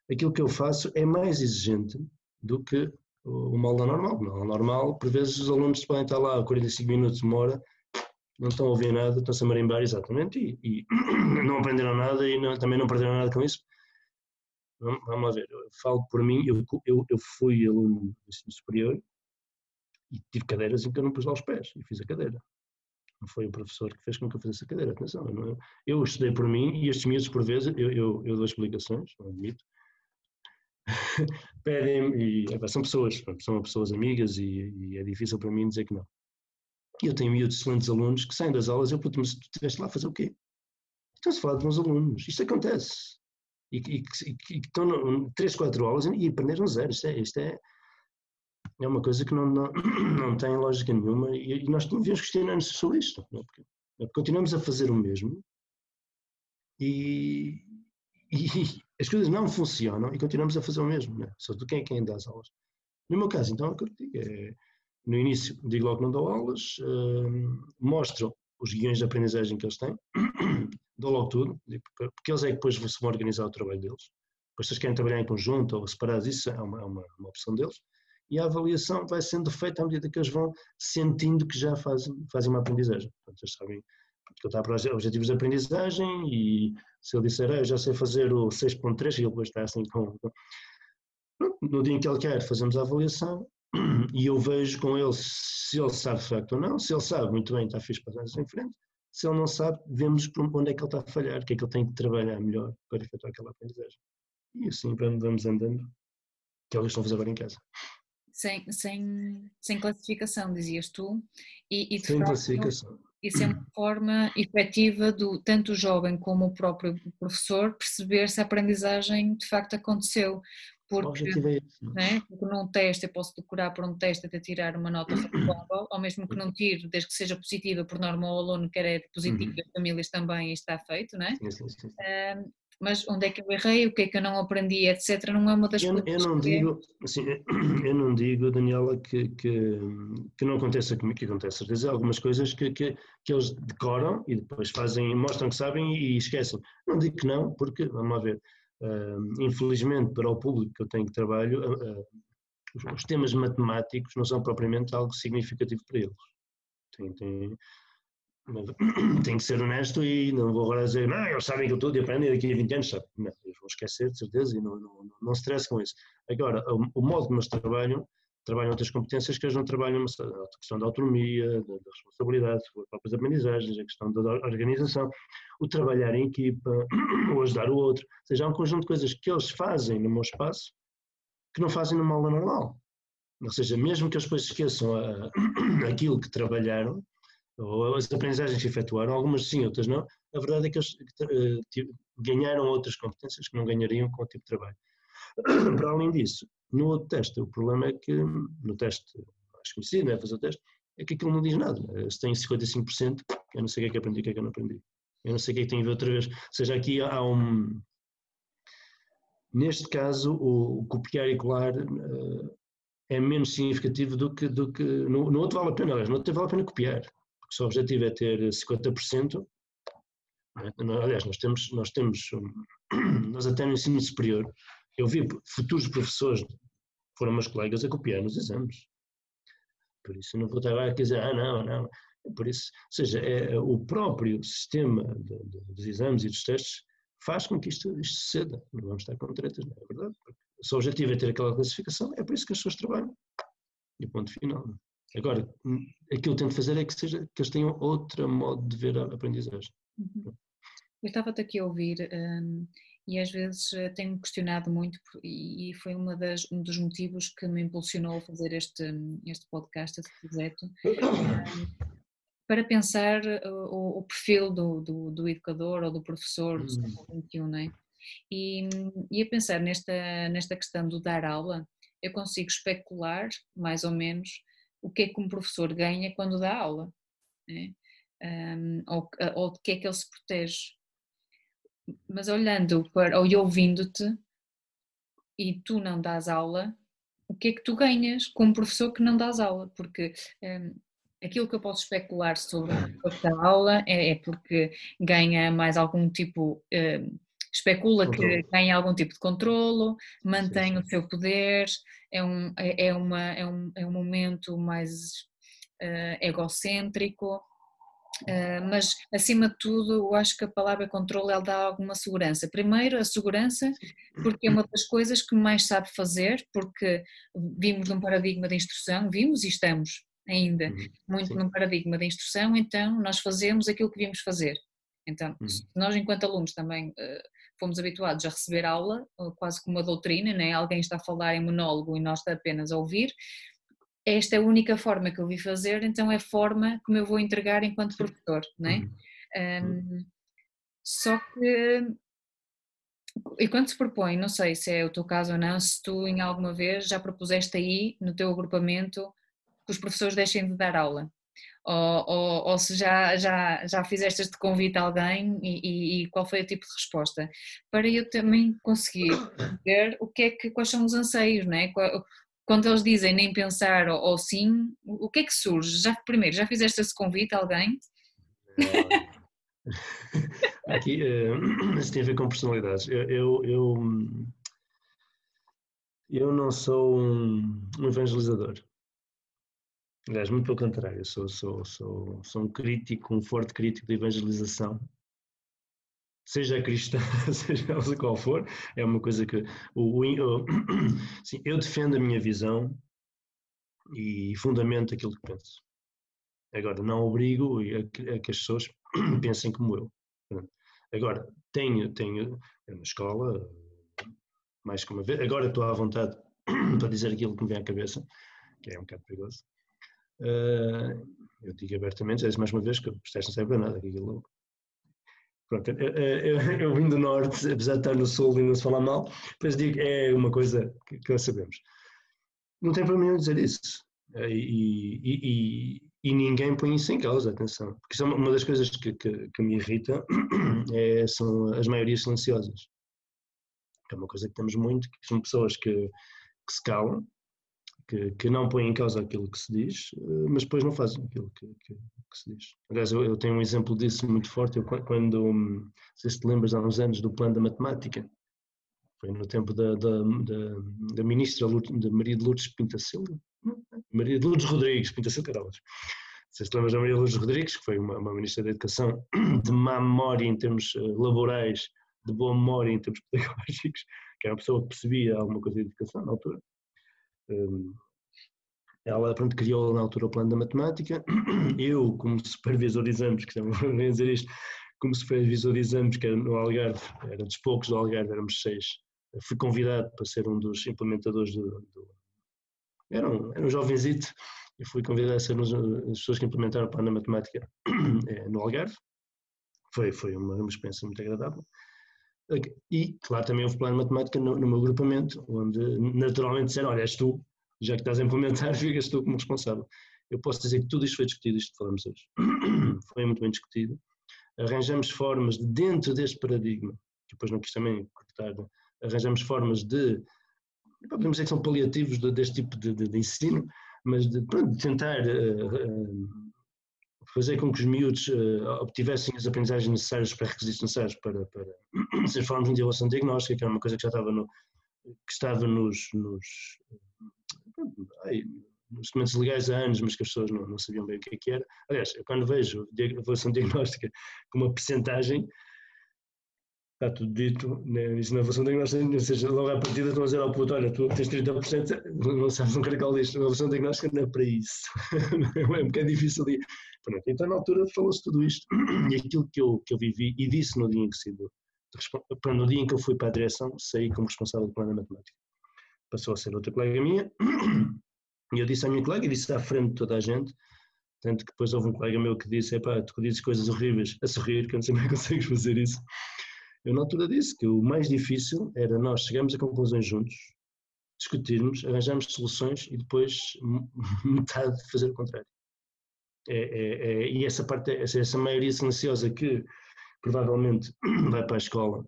aquilo que eu faço é mais exigente do que o, o molde normal. No normal, por vezes os alunos podem estar lá 45 minutos, uma hora, não estão a ouvir nada, estão-se a marimbar exatamente e, e não aprenderam nada e não, também não perderam nada com isso. Vamos lá ver, eu falo por mim, eu, eu, eu fui aluno do ensino superior e tive cadeiras em que eu não pus lá os pés e fiz a cadeira. Não foi o professor que fez com que eu fizesse a cadeira, atenção. Eu, eu estudei por mim e estes miúdos, por vezes, eu, eu, eu dou explicações, não admito, pedem-me, e são pessoas, são pessoas amigas e, e, é difícil para mim dizer que não. Eu tenho miúdos excelentes alunos que saem das aulas, eu puto, mas tu estiveste lá a fazer o quê? Estão-se a falar de meus alunos, isto acontece. E, e, e, e estão no, 3, 4 aulas e aprenderam zero, isto é, isto é, é uma coisa que não, não, não tem lógica nenhuma e, nós devemos questionar-nos sobre isto, é? porque continuamos a fazer o mesmo e as coisas não funcionam e continuamos a fazer o mesmo, não é? Só tu quem é quem dá as aulas. No meu caso, então, é o que eu digo é, no início digo logo que não dou aulas, uh, mostro os guiões de aprendizagem que eles têm, dou logo tudo, porque eles é que depois vão organizar o trabalho deles. Depois, se eles querem trabalhar em conjunto ou separados, isso é uma, é uma, uma opção deles. E a avaliação vai sendo feita à medida que eles vão sentindo que já fazem, fazem uma aprendizagem. Portanto, eles sabem que eu estou para objetivos de aprendizagem e se ele disser, ah, eu já sei fazer o 6.3 e ele depois está assim com... No dia em que ele quer, fazemos a avaliação e eu vejo com ele se ele sabe de facto ou não. Se ele sabe, muito bem, está fixe para em frente. Se ele não sabe, vemos onde é que ele está a falhar, o que é que ele tem que trabalhar melhor para efetuar aquela aprendizagem. E assim vamos andando, que é o que estão a fazer agora em casa. Sem, sem, sem classificação, dizias tu. E, e sem facto, classificação. Isso é uma forma efetiva do tanto o jovem como o próprio professor perceber se a aprendizagem de facto aconteceu. Porque, é né, porque num teste eu posso decorar por um teste até tirar uma nota razoável, ou mesmo que não tire, desde que seja positiva, por norma o aluno quer é positivo, uhum. as famílias também, está feito, né? Sim, sim, sim. Um, mas onde é que eu errei, o que é que eu não aprendi, etc. Não é uma das eu, coisas. Eu não digo, assim, eu não digo, Daniela, que, que, que não aconteça comigo, que acontece vezes algumas coisas que, que, que eles decoram e depois fazem, mostram que sabem e esquecem. Não digo que não, porque, vamos lá ver, uh, infelizmente para o público que eu tenho que trabalho, uh, uh, os temas matemáticos não são propriamente algo significativo para eles. Tem, tem, tenho que ser honesto e não vou agora dizer, não, eles sabem que eu tudo e aprendem daqui a 20 anos, sabe? Não, eles vão esquecer, de certeza, e não, não, não se stress com isso. Agora, o, o, modo como eles trabalham, trabalham outras competências que eles não trabalham, a questão da autonomia, da, da responsabilidade, as próprias aprendizagens, a questão da organização, o trabalhar em equipa, o ajudar o outro, ou seja, há um conjunto de coisas que eles fazem no meu espaço que não fazem numa aula normal. Ou seja, mesmo que eles depois esqueçam a, aquilo que trabalharam, ou as aprendizagens que efetuaram, algumas sim, outras não, a verdade é que eles uh, ganharam outras competências que não ganhariam com o tipo de trabalho. Para além disso, no outro teste, o problema é que, no teste mais conhecido, né, fazer o teste, é que aquilo não diz nada. Eh, se tem 55%, eu não sei o que é que aprendi o que é que eu não aprendi. Eu não sei o que é que tem a ver outra vez. Ou seja, aqui há um. Neste caso, o, copiar e colar uh, é menos significativo do que. Do que no, no outro vale a pena, aliás, no outro vale a pena copiar porque o objetivo é ter 50%, é? aliás, nós temos, nós temos, nós até no ensino superior, eu vi futuros professores, foram meus colegas, a copiar nos exames. Por isso não vou estar a dizer, ah, não, não. É por isso, ou seja, é, o próprio sistema de, de, dos exames e dos testes faz com que isto, isto suceda. Não vamos estar com tretas, não é verdade? Porque se o objetivo é ter aquela classificação, é por isso que as pessoas trabalham. E ponto final. Agora, hum, aquilo que eu tento fazer é que, seja, que eles tenham outro modo de ver a aprendizagem. Uhum. Eu estava-te aqui a ouvir um, e às vezes eh, tenho questionado muito e foi uma das, um dos motivos que me impulsionou a fazer este, este podcast, este projeto, um, para pensar eh, o, o perfil do, do, do, educador ou do professor do século XXI, não é? E, e a pensar nesta, nesta questão do dar aula, eu consigo especular, mais ou menos, o que é que um professor ganha quando dá aula, né? um, ou, ou de que é que ele se protege. Mas olhando para, ou ouvindo-te, e tu não dás aula, o que é que tu ganhas com um professor que não dás aula? Porque um, aquilo que eu posso especular sobre a aula é, é, porque ganha mais algum tipo. Um, especula que ganha algum tipo de controlo, mantém sim, sim. o seu poder, é um, é, é uma, é, um, é um momento mais uh, egocêntrico. Uh, mas acima de tudo eu acho que a palavra controle ela dá alguma segurança. Primeiro a segurança porque é uma das coisas que mais sabe fazer, porque vimos num paradigma de instrução, vimos e estamos ainda uhum. muito Sim. num paradigma de instrução, então nós fazemos aquilo que vimos fazer. Então, uhum. nós enquanto alunos também uh, fomos habituados a receber aula, quase como uma doutrina, né? alguém está a falar em monólogo e nós está apenas a ouvir, esta é a única forma que eu vi fazer, então é a forma como eu vou entregar enquanto professor, não é? Um, uhum. só que, e quando se propõe, não sei se é o teu caso ou não, se tu em alguma vez já propuseste aí no teu agrupamento que os professores deixem de dar aula, ou, ou, ou se já, já, já fizeste este convite a alguém e, e, e, qual foi o tipo de resposta, para eu também conseguir ver o que é que, quais são os anseios, não é? quando eles dizem nem pensar ou, ou, sim, o que é que surge? Já, primeiro, já fizeste esse convite a alguém? Aqui, uh, isso tem a ver com personalidades. Eu, eu, eu, eu não sou um, evangelizador. Aliás, muito pelo contrário, sou, sou, sou, sou um crítico, um forte crítico de evangelização seja cristã, seja qual for, é uma coisa que o, o, sim, eu defendo a minha visão e fundamento aquilo que penso. Agora, não obrigo a, a que as pessoas pensem como eu. Agora, tenho, tenho na escola, mais que uma vez, agora estou à vontade para dizer aquilo que me vem à cabeça, que é um bocado perigoso. Uh, eu digo abertamente, é mais uma vez, que o processo não serve para nada, aquilo Pronto, eu, eu, eu, vim do norte, apesar de estar no sul e não se falar mal, mas digo, é uma coisa que, que nós sabemos. Não tem problema nenhum dizer isso. Eh, e, e, e, e, ninguém põe isso em causa, atenção. Porque isso é uma das coisas que, que, que me irrita, é, são as maiorias silenciosas. É uma coisa que temos muito, que são pessoas que, que se calam, que, que, não põem em causa aquilo que se diz, eh, mas depois não fazem aquilo que, que, que se diz. Aliás, eu, eu, tenho um exemplo disso muito forte. Eu, quando, hum, se te lembras, há uns anos, do plano da matemática, foi no tempo da, da, da, da ministra da Maria de Lourdes Pinta Silva, Maria de Lourdes Rodrigues, Pinta Silva Cadelas. Se te lembras da Maria de Lourdes Rodrigues, que foi uma, uma ministra da Educação de má memória em termos eh, laborais, de boa memória em termos pedagógicos, que era uma pessoa que percebia alguma coisa de educação na altura. Um, ela pronto, criou na altura o plano da matemática. Eu, como supervisor de exames, que estamos a dizer isto, como supervisor de exames, que era no Algarve, era dos poucos do Algarve, éramos seis, fui convidado para ser um dos implementadores do. do era, um, era um jovenzito, e fui convidado a ser uma das pessoas que implementaram o plano da matemática eh, no Algarve. Foi, foi uma, uma experiência muito agradável. E, claro, também houve plano de matemática no, no meu agrupamento, onde naturalmente disseram: Olha, és tu, já que estás a implementar, ficas tu como responsável. Eu posso dizer que tudo isto foi discutido, isto que falamos hoje. foi muito bem discutido. Arranjamos formas de, dentro deste paradigma, que depois não quis também cortar, arranjamos formas de, podemos dizer que são paliativos de, deste tipo de, de, de, ensino, mas de, de tentar uh, uh, fazer com que os miúdos uh, obtivessem as aprendizagens necessárias, os pré-requisitos necessários para, para se formos de evolução diagnóstica, que era uma coisa que já estava no, que estava nos, nos, ai, nos documentos legais há anos, mas que as pessoas não, não sabiam bem o que, é que era. Aliás, eu quando vejo avaliação diagnóstica com uma percentagem, está tudo dito, né? isso na avaliação diagnóstica, ou seja, logo à partida estão a dizer ao puto, olha, tu tens 30%, não sabes um caracol disto, a avaliação diagnóstica não é para isso, é um bocado difícil de... Pronto, então na altura falou-se tudo isto, e aquilo que eu, que eu vivi, e disse no dia em que no dia em que eu fui para a direção, saí como responsável do plano de matemática. Passou a ser outra colega minha, e eu disse à minha colega, e disse à frente de toda a gente, tanto que depois houve um colega meu que disse, epá, tu dizes coisas horríveis a sorrir, que eu não sei como é que consegues fazer isso. Eu na altura disse que o mais difícil era nós chegarmos a conclusões juntos, discutirmos, arranjarmos soluções e depois metade fazer o contrário. É, é, é, e essa parte, essa, essa maioria silenciosa que provavelmente vai para a escola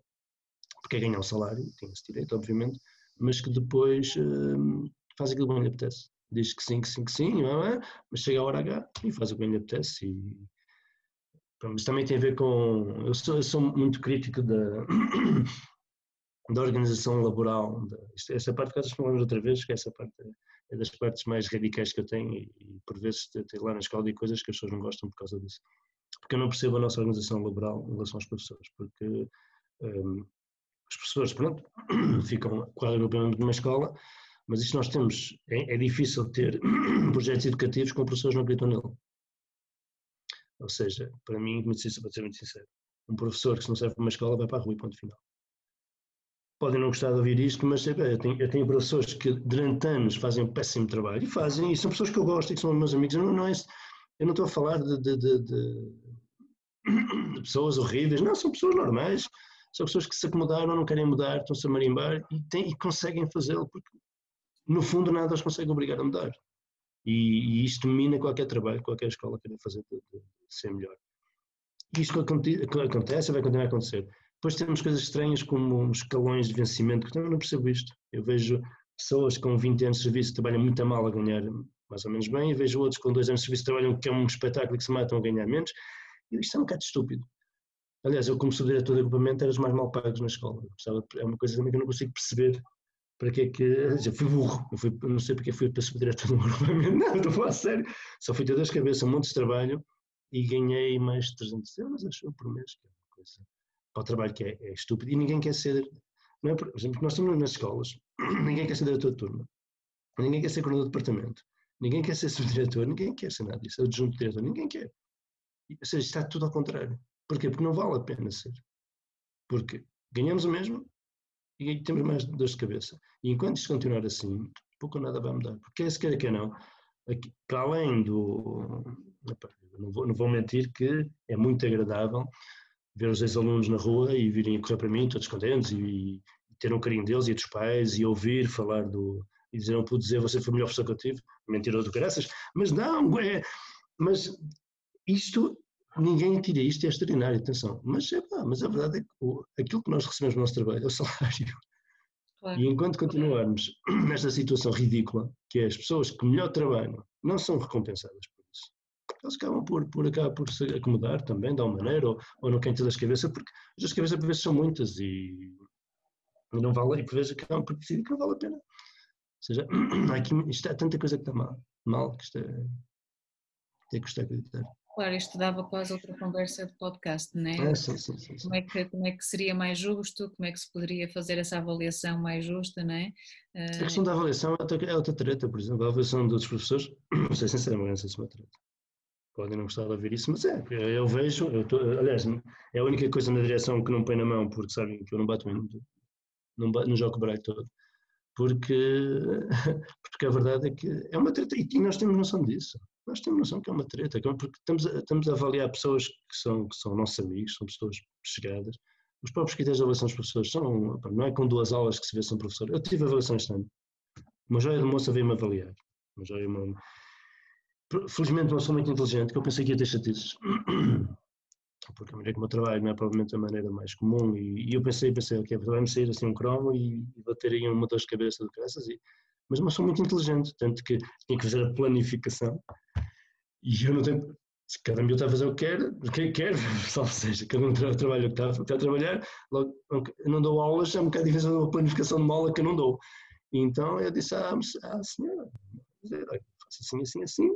porque é ganhar um salário, tem esse direito, obviamente, mas que depois uh, faz aquilo que bem lhe apetece. Diz que sim, que sim, que sim, mas chega a hora H e faz o que bem lhe apetece. E, mas também tem a ver com. Eu sou, eu sou muito crítico da, da organização laboral. Da, essa parte nós falamos outra vez, que essa parte é das partes mais radicais que eu tenho e, e por vezes até lá na escola de coisas que as pessoas não gostam por causa disso. porque eu não percebo a nossa organização laboral em relação aos professores, porque um, os professores, pronto, ficam quase agrupamento numa escola, mas isto nós temos, é, é, difícil ter projetos educativos com professores não acreditam nele. Ou seja, para mim, para ser muito sincero, um professor que se não serve para uma escola vai para a rua e ponto final. Podem não gostar de ouvir isto, mas eu tenho, eu tenho professores que durante anos fazem um péssimo trabalho e fazem, e são pessoas que eu gosto e que são meus amigos. Eu não, não, é, eu não estou a falar de, de, de, de, pessoas horríveis, não, são pessoas normais, são pessoas que se acomodaram, não querem mudar, estão-se a marimbar e, têm, e conseguem fazê-lo, porque no fundo nada os consegue obrigar a mudar. E, e isto mina qualquer trabalho, qualquer escola querer fazer de, de, de ser melhor. Isto acontece, vai continuar a acontecer. Depois temos coisas estranhas como escalões de vencimento, que eu não percebo isto. Eu vejo pessoas com 20 anos de serviço que trabalham muito a mal a ganhar mais ou menos bem, e vejo outros com 2 anos de serviço que trabalham que é um espetáculo que se matam a ganhar menos. E isto é um bocado estúpido. Aliás, eu como subdiretor de agrupamento era os mais mal pagos na escola. É uma coisa também que eu não consigo perceber para que é que. Eu fui burro, eu fui, não sei porque fui para subdiretor um agrupamento, não, estou a sério. Só fui ter das cabeças um monte de trabalho e ganhei mais de 300 euros, acho por mês, que é uma coisa. Para o trabalho que é, é estúpido. E ninguém quer ser. Não é, por exemplo, nós estamos nas escolas, ninguém quer ser diretor de turma, ninguém quer ser coordenador de departamento, ninguém quer ser subdiretor, ninguém quer ser nada disso, adjunto de diretor, ninguém quer. Ou seja, está tudo ao contrário. Porquê? Porque não vale a pena ser. Porque ganhamos o mesmo e temos mais dores de cabeça. E enquanto isto continuar assim, pouco ou nada vai mudar. Porque se quer que não, aqui, para além do. Não vou, não vou mentir que é muito agradável ver os ex-alunos na rua e virem correr para mim todos contentes e, e ter um carinho deles e dos pais e ouvir falar do. e dizer, não pude dizer, você foi a melhor pessoa que eu tive, mentiroso do graças, mas não, é. Mas isto ninguém tira isto, é extraordinário, atenção. Mas, é pá, mas a verdade é que o, aquilo que nós recebemos no nosso trabalho é o salário. Claro. E enquanto continuarmos nesta situação ridícula, que é as pessoas que melhor trabalham não são recompensadas por isso, eles acabam por, por, acabam por se acomodar também, de alguma maneira, ou, ou no quente das cabeças, porque as cabeças por vezes são muitas e, não vale, e por vezes acabam por decidir que não vale a pena. Ou seja, aqui, isto é tanta coisa que está mal, mal que isto é, é que custa acreditar. Claro, isto dava quase outra conversa de podcast, não é? Ah, sim, sim, sim, como, é que, como é que seria mais justo, como é que se poderia fazer essa avaliação mais justa, não é? A questão da avaliação é outra, é outra treta, por exemplo, a avaliação dos professores, não sei sinceramente, não sei se é uma treta. Podem não gostar de ouvir isso, mas é, eu vejo, eu tô, aliás, é a única coisa na direção que não põe na mão, porque sabem que eu não bato em, não, não jogo o baralho todo, porque, porque a verdade é que é uma treta e nós temos noção disso nós temos noção que é uma treta, é porque estamos a, estamos a avaliar pessoas que são, que são nossos amigos, são pessoas chegadas. Os próprios critérios de avaliação dos professores são, não é com duas aulas que se vê se um professor. Eu tive avaliação este ano. Uma joia de moça veio-me avaliar. Uma joia, uma... Felizmente não sou muito inteligente, que eu pensei que ia ter chatices. Porque a maneira como eu trabalho não é provavelmente a maneira mais comum. E, e eu pensei, pensei, ok, vai-me sair assim um cromo e, e vou ter aí uma dor de de graças. E, mas não sou muito inteligente, tanto que tinha que fazer a planificação e eu não tenho. Cada um está a fazer o que quer, o que quer, ou seja, cada um trabalha o que está, está a trabalhar, logo, eu não dou aulas, é um bocado difícil uma planificação de uma aula que eu não dou. E então eu disse à, à senhora, faço assim, assim, assim,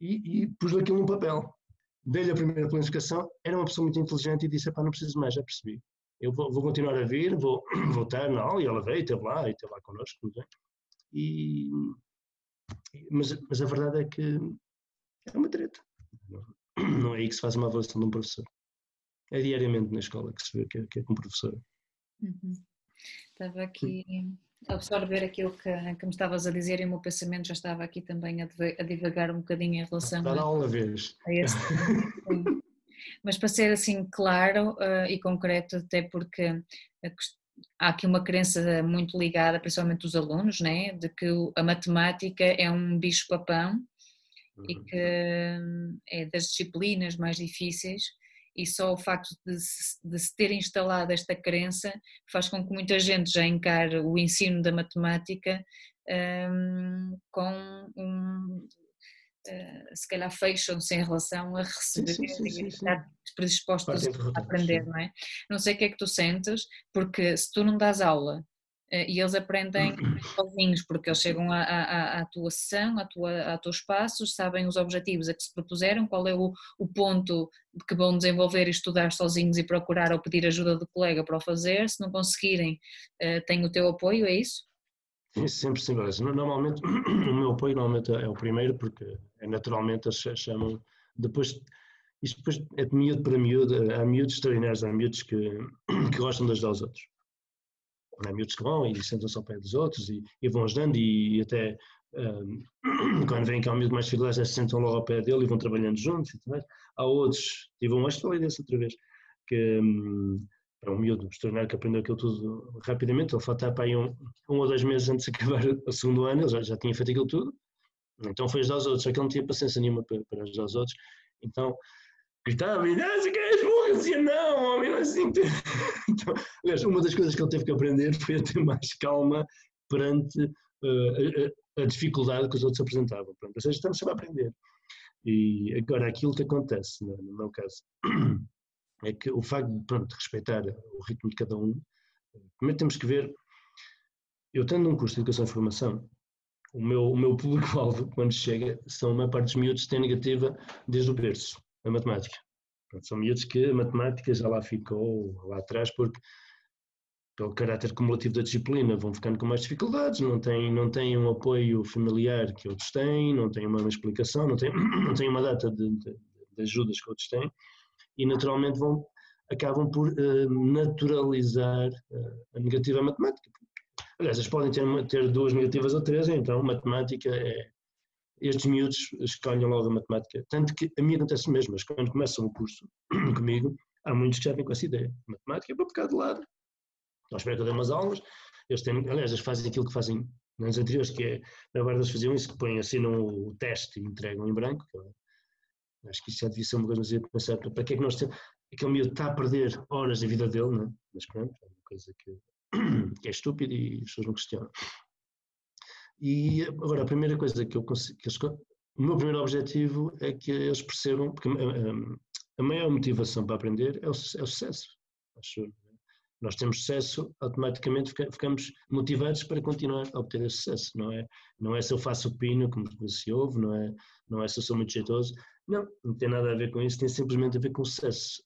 e, e pus aquilo num papel. Dei-lhe a primeira planificação, era uma pessoa muito inteligente e disse, pá, não preciso mais, já percebi. Eu vou, vou, continuar a vir, vou, estar na aula, e ela veio, esteve lá, e esteve lá connosco, tudo bem. E, mas, mas a verdade é que é uma treta. Não é aí que se faz uma avaliação de um professor. É diariamente na escola que se vê que é, que é com professor. Uhum. Estava aqui a absorver aquilo que, que me estavas a dizer e o meu pensamento já estava aqui também a, divagar um bocadinho em relação a, a, vez. a esse. Mas para ser assim claro uh, e concreto, até porque há aqui uma crença muito ligada, principalmente dos alunos, né, de que a matemática é um bicho-papão e uhum. que é das disciplinas mais difíceis e só o facto de se, de se ter instalado esta crença faz com que muita gente já encare o ensino da matemática um, com um, uh, se calhar fecham-se em relação a receber sim, sim, sim, estar predispostos a aprender, não é? Não sei o que é que tu sentes, porque se tu não dás aula e eles aprendem sozinhos, porque eles chegam à, à, à, tua sessão, à tua, ao teu espaço, sabem os objetivos a que se propuseram, qual é o, o ponto que vão desenvolver e estudar sozinhos e procurar ou pedir ajuda do colega para o fazer, se não conseguirem, têm o teu apoio, é isso? Sempre sim, normalmente o meu apoio normalmente é o primeiro porque naturalmente eles chamam depois isto depois é de miúdo para miúdo, há miúdos extraordinários, há miúdos que, que gostam de ajudar os outros. Há miúdos que vão e sentam-se ao pé dos outros e, e vão ajudando e, até um, quando vem cá um miúdo mais dificuldades, se sentam logo ao pé dele e vão trabalhando juntos. E há outros, tive um, acho que outra vez, que para um miúdo extraordinário que aprendeu aquilo tudo rapidamente, ele faltava para aí um, um ou dois meses antes de acabar o segundo ano, ele já, já tinha feito aquilo tudo, então foi ajudar os outros, só que ele não tinha paciência nenhuma para, para ajudar os outros, então gritava e dizia que és burro, dizia não, homem, não é assim. Então, aliás, uma das coisas que ele teve que aprender foi a ter mais calma perante uh, a, a, dificuldade que os outros apresentavam. Pronto, ou seja, estamos sempre a aprender. E agora, aquilo que acontece, no, no meu caso, é que o facto de, pronto, respeitar o ritmo de cada um, primeiro temos que ver, eu tendo um curso de educação e formação, o meu, o meu público-alvo, quando chega, são a maior parte dos miúdos que têm negativa desde o berço, a matemática. São miúdos que a matemática já lá ficou lá atrás porque pelo caráter cumulativo da disciplina vão ficando com mais dificuldades, não têm, não têm um apoio familiar que outros têm, não têm uma, explicação, não têm, não têm uma data de, de, de ajudas que outros têm e naturalmente vão, acabam por uh, naturalizar uh, a negativa matemática. Aliás, eles podem ter, ter duas negativas ou três, então matemática é. Estes miúdos escolhem logo a matemática. Tanto que a mim acontece mesmo, mas quando começam o curso comigo, há muitos que já vêm com essa ideia. Matemática é para ficar de lado. À espera que eu dê umas aulas. Eles têm, aliás, eles fazem aquilo que fazem nos anteriores, que é, na verdade, eles faziam isso, que põem, assinam o teste e entregam em branco, Acho que isso já devia ser uma coisa a pensar, para que é que nós temos, aquele miúdo está a perder horas da vida dele, não é? mas pronto, é uma coisa que, que é estúpida e as pessoas não questionam. E agora, a primeira coisa que eu consigo, o meu primeiro objetivo é que eles percebam, porque a, a, a maior motivação para aprender é o, é o sucesso. Acho, é? nós temos sucesso, automaticamente ficamos motivados para continuar a obter esse sucesso, não é? Não é se eu faço o pino, como se ouve, não é, não é se eu sou muito jeitoso, não, não tem nada a ver com isso, tem simplesmente a ver com sucesso.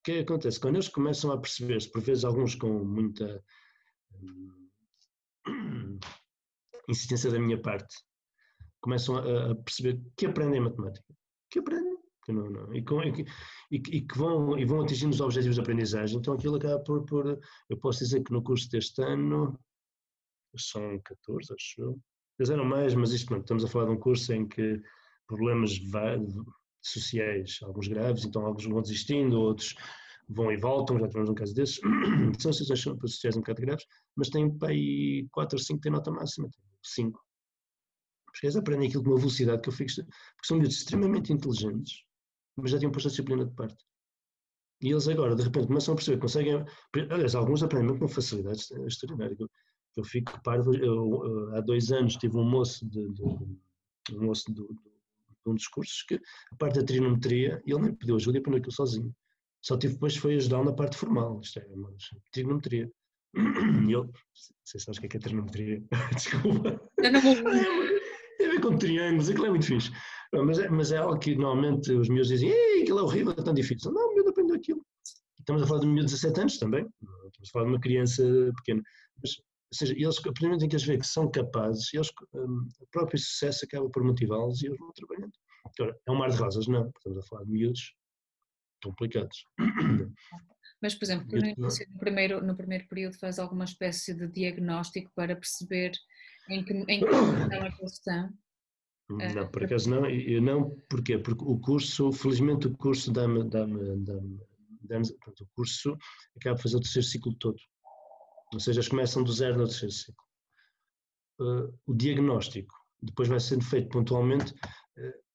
O que, é acontece? Quando eles começam a perceber-se, por vezes alguns com muita insistência da minha parte, começam a, a, perceber que aprendem matemática, que aprendem, que não, não, e, com, e, e, que vão, e vão atingindo os objetivos de aprendizagem, então aquilo acaba por, por, eu posso dizer que no curso deste ano, são 14, acho eu, eles eram mais, mas isto estamos a falar de um curso em que problemas sociais, alguns graves, então alguns vão desistindo, outros vão e voltam, já tivemos um caso desses, são situações sociais um bocado graves, mas tem aí 4 ou 5 tem nota máxima, 5. Porque eles aprendem aquilo com uma velocidade que eu fico, porque são miúdos extremamente inteligentes, mas já tinham posto a disciplina de parte. E eles agora, de repente, começam a perceber, conseguem, aliás, alguns aprendem com facilidade extraordinária. Eu, fico parvo, eu, há dois anos tive um moço de, de um moço do, um dos cursos que a parte da trigonometria, ele nem pediu ajuda e aprendeu aquilo sozinho. Só tive depois foi ajudar na parte formal, isto é, mas trigonometria. E eu, sei se sabes o que é, que é trigonometria, desculpa. Eu não vou. Tem a ver com triângulos, aquilo é muito fixe. Mas é, mas é algo que normalmente os meus dizem, ei, aquilo é horrível, é tão difícil. Não, o meu aprendeu aquilo. Estamos a falar de um miúdo de 17 anos também, estamos a falar de uma criança pequena. Mas, ou seja, eles, a partir momento em que eles veem que são capazes, eles, um, o próprio sucesso acaba por motivá-los e eles vão trabalhando. Agora, é um mar de rosas? Não, estamos a falar de miúdos complicados. Mas, por exemplo, no, início, no, primeiro, no primeiro período faz alguma espécie de diagnóstico para perceber em que, em que é questão? Não, ah, por acaso não. Eu não, porquê? Porque o curso, felizmente o curso dá-me, dá-me, dá-me, dá-me o curso acaba de fazer o terceiro ciclo todo. Ou seja, eles começam do zero no terceiro ciclo. Uh, o diagnóstico depois vai sendo feito pontualmente, uh,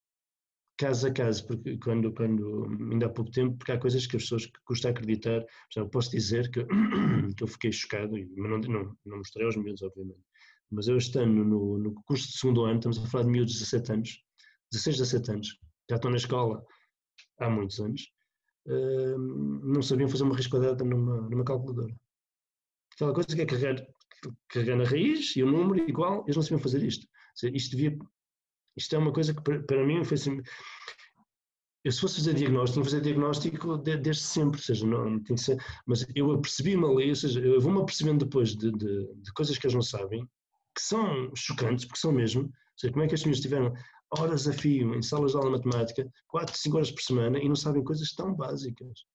caso a caso, porque quando, quando, ainda há pouco tempo, porque há coisas que as pessoas custa acreditar, eu posso dizer que, que eu fiquei chocado, mas não, não, não mostrei aos miúdos, obviamente, mas eu este ano, no, no curso de segundo ano, estamos a falar de miúdos de 17 anos, 16, 17 anos, já estão na escola há muitos anos, uh, não sabiam fazer uma riscadada numa, numa calculadora aquela coisa que é carregar, carregar na raiz e o número igual, eles não sabiam fazer isto. Isto, devia, isto é uma coisa que para, mim foi assim, eu se fosse fazer diagnóstico, tinha que fazer diagnóstico desde sempre, ou seja, não tem que ser, mas eu apercebi-me ali, ou seja, eu vou-me apercebendo depois de, de, de, coisas que eles não sabem, que são chocantes, porque são mesmo, ou seja, como é que as meninas tiveram horas a fio em salas de aula de matemática, 4, 5 horas por semana, e não sabem coisas tão básicas.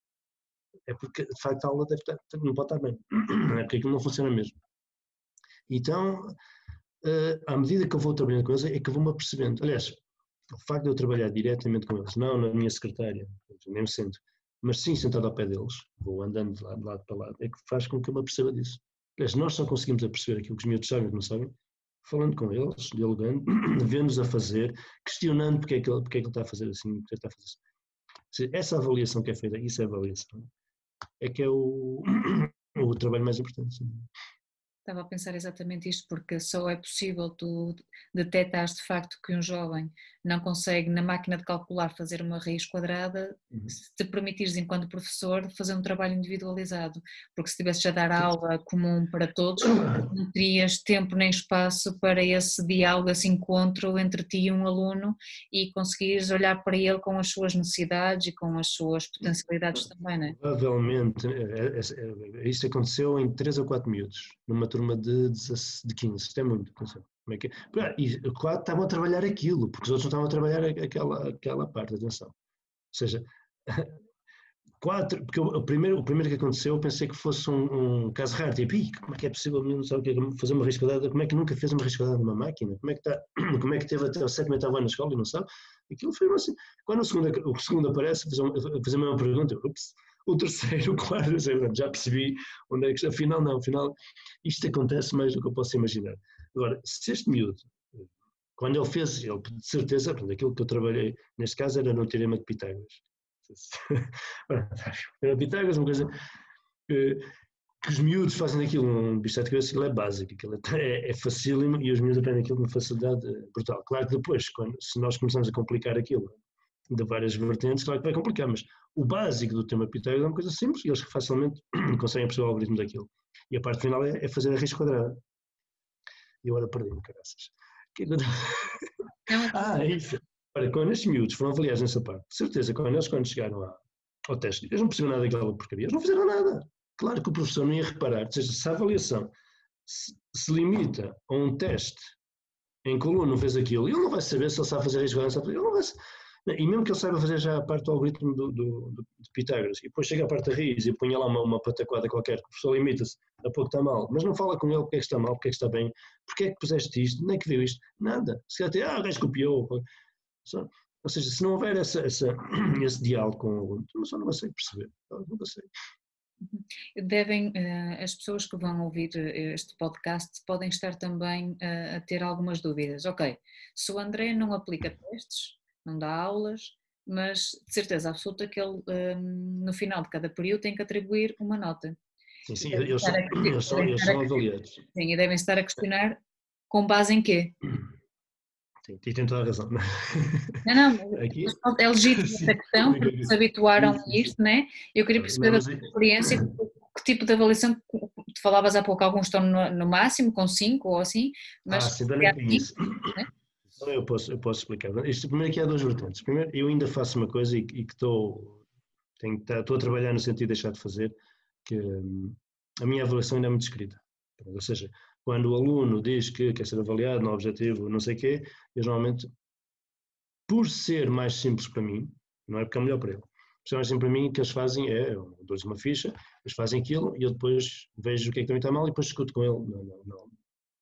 É porque, de facto, a aula deve estar, não pode estar bem, é porque aquilo não funciona mesmo. Então, eh, à medida que eu vou trabalhando com eles, é que eu vou-me apercebendo. Aliás, o facto de eu trabalhar diretamente com eles, não na minha secretária, nem me sento, mas sim sentado ao pé deles, vou andando de lado, de lado para lado, é que faz com que eu me aperceba disso. Aliás, nós só conseguimos aperceber aquilo que os miúdos sabem e não sabem, falando com eles, dialogando, vendo-nos a fazer, questionando porque é, que ele, porque é que ele está a fazer assim, porque é está a fazer assim. Essa avaliação que é feita, isso é avaliação, é que é o, o trabalho mais importante. Estava a pensar exatamente isto, porque só é possível tu detectares de facto que um jovem não consegue na máquina de calcular fazer uma raiz quadrada, uhum. se te permitires enquanto professor fazer um trabalho individualizado, porque se estivesse a dar aula comum para todos, não terias tempo nem espaço para esse diálogo, esse encontro entre ti e um aluno e conseguires olhar para ele com as suas necessidades e com as suas potencialidades também, não é? Provavelmente, é, é, é, isto aconteceu em 3 ou 4 minutos, numa turma de, de 15, isto é muito, aconteceu. Como é que é? E claro estavam a trabalhar aquilo, porque os outros não estavam a trabalhar aquela, aquela parte, atenção. Ou seja, quatro, porque o, primeiro, o primeiro que aconteceu eu pensei que fosse um, um caso raro, tipo, como é que é possível não sabe que é fazer uma riscadada, como é que nunca fez uma riscadada numa máquina, como é que, está, como é que teve até o sétimo oitavo ano na escola e não sabe? Aquilo foi assim, quando o segundo, o segundo aparece, fazer a mesma pergunta, ups, o terceiro, o quarto, já percebi onde é que, afinal não, afinal isto acontece mais do que eu posso imaginar. Agora, se este miúdo, quando ele fez, ele de certeza, portanto, aquilo que eu trabalhei neste caso era no teorema de Pitágoras. Era Pitágoras, uma coisa que, que os miúdos fazem aquilo, um bicho de cabeça, aquilo é básico, aquilo é, é facílimo e os miúdos aprendem aquilo com facilidade brutal. Claro que depois, quando, se nós começamos a complicar aquilo de várias vertentes, claro que vai complicar, mas o básico do tema Pitágoras é uma coisa simples e eles facilmente conseguem perceber o algoritmo daquilo. E a parte final é, é fazer a raiz quadrada. E agora perdi-me, caraças. ah, é isso. Olha, quando estes miúdos foram avaliados nessa parte, de certeza, quando eles quando chegaram lá, ao teste, eles não perceberam nada daquela porcaria, eles não fizeram nada. Claro que o professor não ia reparar, ou seja, se a avaliação se, se limita a um teste em que o aluno não fez aquilo, ele não vai saber se ele sabe fazer isso, ele não vai e mesmo que ele saiba fazer já a parte do algoritmo do, do, do, de Pitágoras, e depois chega à parte da raiz e põe lá uma, uma pataquada qualquer, que o professor limita-se a pouco está mal, mas não fala com ele porque é que está mal, porque é que está bem, porque é que puseste isto, nem é que viu isto, nada. Se até, ah, o gajo copiou. Só, ou seja, se não houver essa, essa, esse diálogo com o aluno, a pessoa não consegue perceber, não consegue. Devem, eh, as pessoas que vão ouvir eh, este podcast podem estar também eh, a ter algumas dúvidas. Ok, se o André não aplica testes, não dá aulas, mas de certeza absoluta que ele um, no final de cada período tem que atribuir uma nota. Sim, sim, eles são, eles são, eles são avaliados. Sim, e devem estar a questionar com base em quê? Sim, tem toda a razão. Não, não, Aqui, é legítimo essa questão, porque se habituaram a isto, né? Eu queria perceber da sua é experiência que tipo de avaliação, tu falavas há pouco, alguns estão no, no máximo, com 5 ou assim, mas... Ah, sim, também tem isso. Né? Eu posso, eu posso explicar. Isto, primeiro aqui há duas vertentes. Primeiro, eu ainda faço uma coisa e, e que estou, tenho, estou a trabalhar no sentido de deixar de fazer, que hum, a minha avaliação ainda é muito escrita. Ou seja, quando o aluno diz que quer ser avaliado no objetivo não sei o quê, eu normalmente, por ser mais simples para mim, não é porque é melhor para ele, por ser mais simples para mim, o que eles fazem é, eu dou-lhes uma ficha, eles fazem aquilo e eu depois vejo o que é que também está mal e depois discuto com ele não, não, não,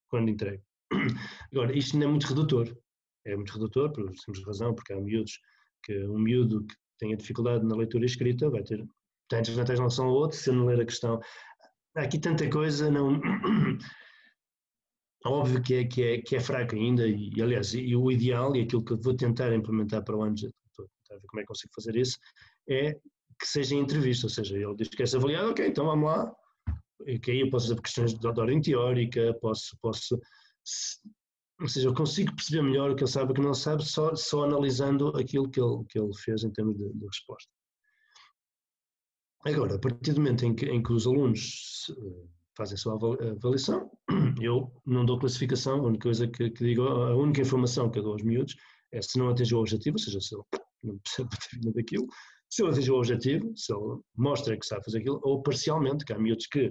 quando entrego. Agora, isto não é muito redutor, é muito redutor, por simples razão, porque há miúdos que um miúdo que tenha dificuldade na leitura e escrita vai ter tantas vantagens em relação ao outro, se não ler a questão. Há aqui tanta coisa, não. Óbvio que é, que é, que é fraco ainda, e, aliás, e o ideal, e aquilo que eu vou tentar implementar para o ano, estou a ver como é que consigo fazer isso, é que seja em entrevista, ou seja, ele diz que quer ser avaliado, ok, então vamos lá, que aí eu posso fazer questões de ordem teórica, posso, posso ou seja, eu consigo perceber melhor o que ele sabe e o que não sabe só, só analisando aquilo que ele, que ele fez em termos de, de resposta. Agora, a partir do momento em que, em que os alunos fazem a sua avaliação, eu não dou classificação, a única coisa que, que, digo, a única informação que eu dou aos miúdos é se não atingiu o objetivo, ou seja, se ele não percebe daquilo, se ele atingiu o objetivo, se ele mostra que sabe fazer aquilo, ou parcialmente, que há miúdos que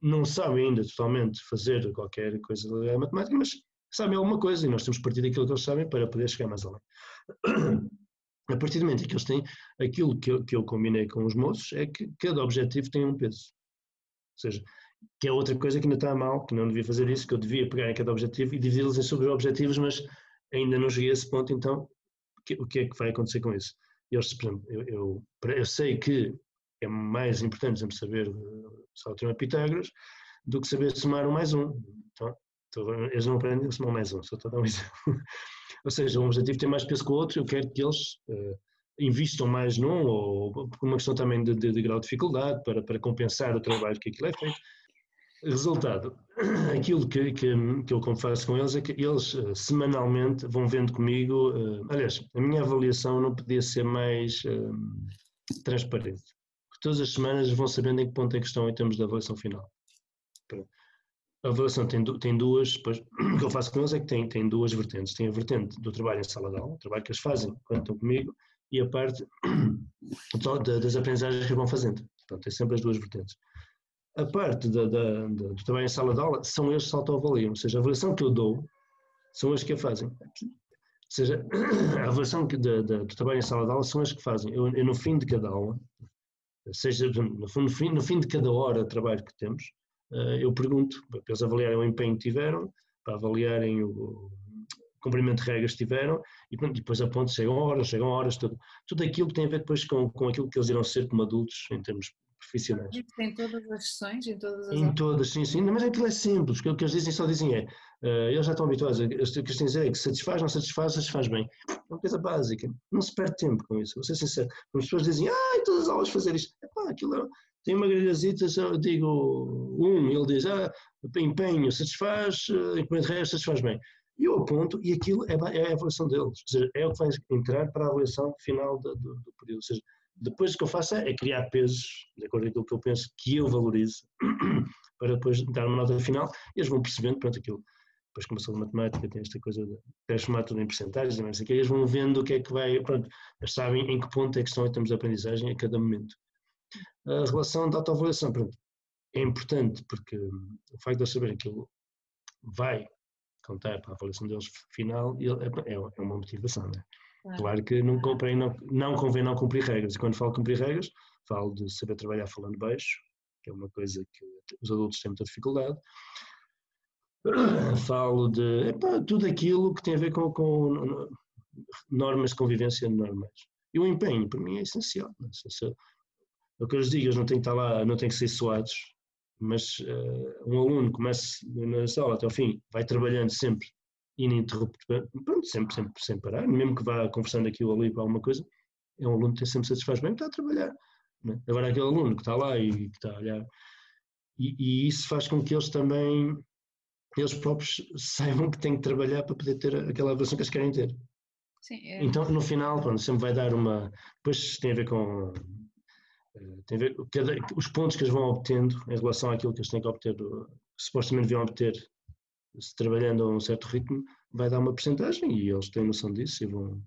não sabem ainda totalmente fazer qualquer coisa da matemática, mas sabem alguma coisa e nós temos que partir daquilo que eles sabem para poder chegar mais além. A partir do momento em que eles têm aquilo que eu, que eu combinei com os moços é que cada objetivo tem um peso. Ou seja, que é outra coisa que ainda está mal, que não devia fazer isso, que eu devia pegar em cada objetivo e dividi-los em subobjetivos, mas ainda não cheguei a esse ponto, então o que é que vai acontecer com isso? Exemplo, eu, eu, eu sei que é mais importante, saber só o teorema Pitágoras do que saber somar um mais um. Então, então, eles não aprendem a somar mais um, só estou a dar um exemplo. Ou seja, um objetivo tem mais peso que o outro, eu quero que eles uh, investam mais num, ou por uma questão também de, de, de, grau de dificuldade, para, para compensar o trabalho que aquilo é feito. Resultado, aquilo que, que, que eu faço com eles é que eles uh, semanalmente vão vendo comigo, uh, aliás, a minha avaliação não podia ser mais transparente todas as semanas vão sabendo em que ponto é que estão em termos de avaliação final. A avaliação tem, tem duas, o que eu faço com eles é que tem, tem duas vertentes. Tem a vertente do trabalho em sala de aula, o trabalho que eles fazem quando estão comigo, e a parte das aprendizagens que vão fazendo. Portanto, tem sempre as duas vertentes. A parte da, da, da, do trabalho em sala de aula são eles que se autoavaliam, ou seja, a avaliação que eu dou são eles que a fazem. Ou seja, a avaliação que, da, da, do trabalho em sala de aula são eles que fazem. Eu, eu, no fim de cada aula, seja no fim, no fim de cada hora de trabalho que temos, eh, eu pergunto para eles avaliarem o empenho que tiveram, para avaliarem o cumprimento de regras que tiveram e depois aponto, chegam horas, chegam horas, tudo, tudo aquilo que tem a ver depois com, com aquilo que eles irão ser como adultos em termos profissionais. Em todas as sessões, em todas as Em todas, sim, sim, mas aquilo é simples, o que eles dizem só dizem é, uh, eles já estão habituados, o que eles têm a dizer é que satisfaz, não satisfaz, satisfaz bem. É uma coisa básica, não se perde tempo com isso, vou ser sincero. As pessoas dizem, ah, todas as aulas fazer isto, Epá, aquilo é, tem uma grelhazita, eu digo um, ele diz, ah, empenho, satisfaz, encomenda de resto, satisfaz bem. E eu aponto, e aquilo é, é a avaliação deles, ou seja, é o que vai entrar para a avaliação final do, do, do período. Ou seja, depois o que eu faço é, criar pesos, de acordo com aquilo que eu penso que eu valorizo, para depois dar uma nota final, e eles vão percebendo, pronto, aquilo. Depois começou a matemática, tem esta coisa de transformar tudo em percentagens, não eles vão vendo o que é que vai, pronto, eles sabem em que ponto é que estão em termos de aprendizagem a cada momento. A relação da autoavaliação, pronto, é importante porque o facto de eles saberem que ele vai contar para a avaliação deles final é, é, é uma motivação, não é? Claro, que não, comprei, não, não convém não cumprir regras. E quando falo cumprir regras, falo de saber trabalhar falando baixo, que é uma coisa que os adultos têm muita dificuldade. Falo de tudo aquilo que tem a ver com, com, normas de convivência normais. E o empenho, para mim, é essencial. É? o que eu lhes digo, eles não têm que estar lá, não têm que ser suados, mas uh, um aluno começa na sala até ao fim, vai trabalhando sempre ininterrupto, pronto, sempre, sempre, sem parar, mesmo que vá conversando aqui ou ali para alguma coisa, é um aluno que sempre satisfaz bem, está a trabalhar. Né? Agora aquele aluno que está lá e que está a olhar, e, e, isso faz com que eles também, eles próprios saibam que têm que trabalhar para poder ter aquela avaliação que eles querem ter. Sim, é... Então, no final, pronto, sempre vai dar uma. Depois tem a ver com. Eh, tem a ver cada, os pontos que eles vão obtendo em relação àquilo que eles têm que obter, que supostamente deviam obter se trabalhando a um certo ritmo, vai dar uma porcentagem e eles têm noção disso e vão.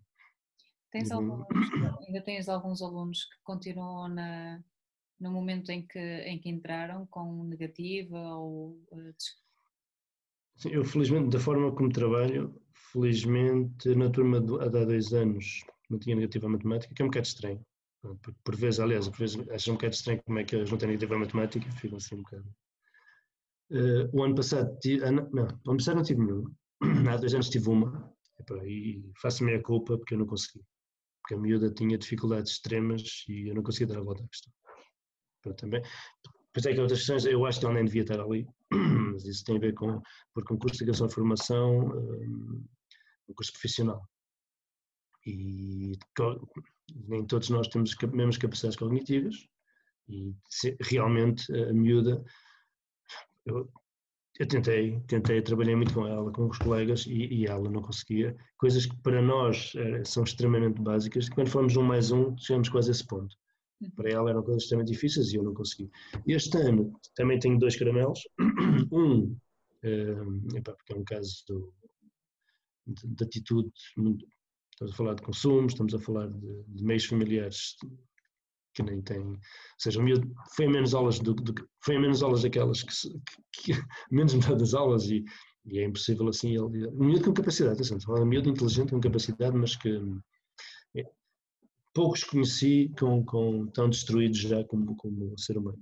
Tens e vão... alguns, ainda tens alguns alunos que continuam na, no momento em que, em que entraram com negativa ou. Uh, Sim, eu felizmente, da forma como trabalho, felizmente na turma de, há dois anos não tinha negativa matemática, que é um bocado estranho. Por, vezes, aliás, por vezes acho um bocado estranho como é que eles não têm negativa matemática, ficam assim um bocado Uh, o ano passado, tive, não, o ano passado não tive nenhuma. Há dois anos tive uma, e faço a minha culpa porque eu não consegui. Porque a miúda tinha dificuldades extremas e eu não conseguia dar a volta à questão. Também. Pois é que outras questões, eu acho que ela nem devia estar ali, mas isso tem a ver com, porque um curso de ligação de formação, um, um curso profissional. E nem todos nós temos as mesmas capacidades cognitivas e realmente a miúda eu, eu tentei, tentei, trabalhei muito com ela, com os colegas e, e ela não conseguia. Coisas que para nós é, são extremamente básicas. Quando formos um mais um, chegamos quase a esse ponto. Uhum. Para ela eram coisas extremamente difíceis e eu não consegui. Este ano também tenho dois caramelos. Um, é, porque é um caso do, de, de, atitude, estamos a falar de consumo, estamos a falar de, de meios familiares que nem têm, ou seja, o miúdo foi a menos aulas do, do foi a menos aulas daquelas que, que, que menos metade das aulas e, e, é impossível assim ele, um miúdo com capacidade, atenção, um miúdo inteligente com capacidade, mas que é, poucos conheci com, com tão destruídos já como, como ser humano.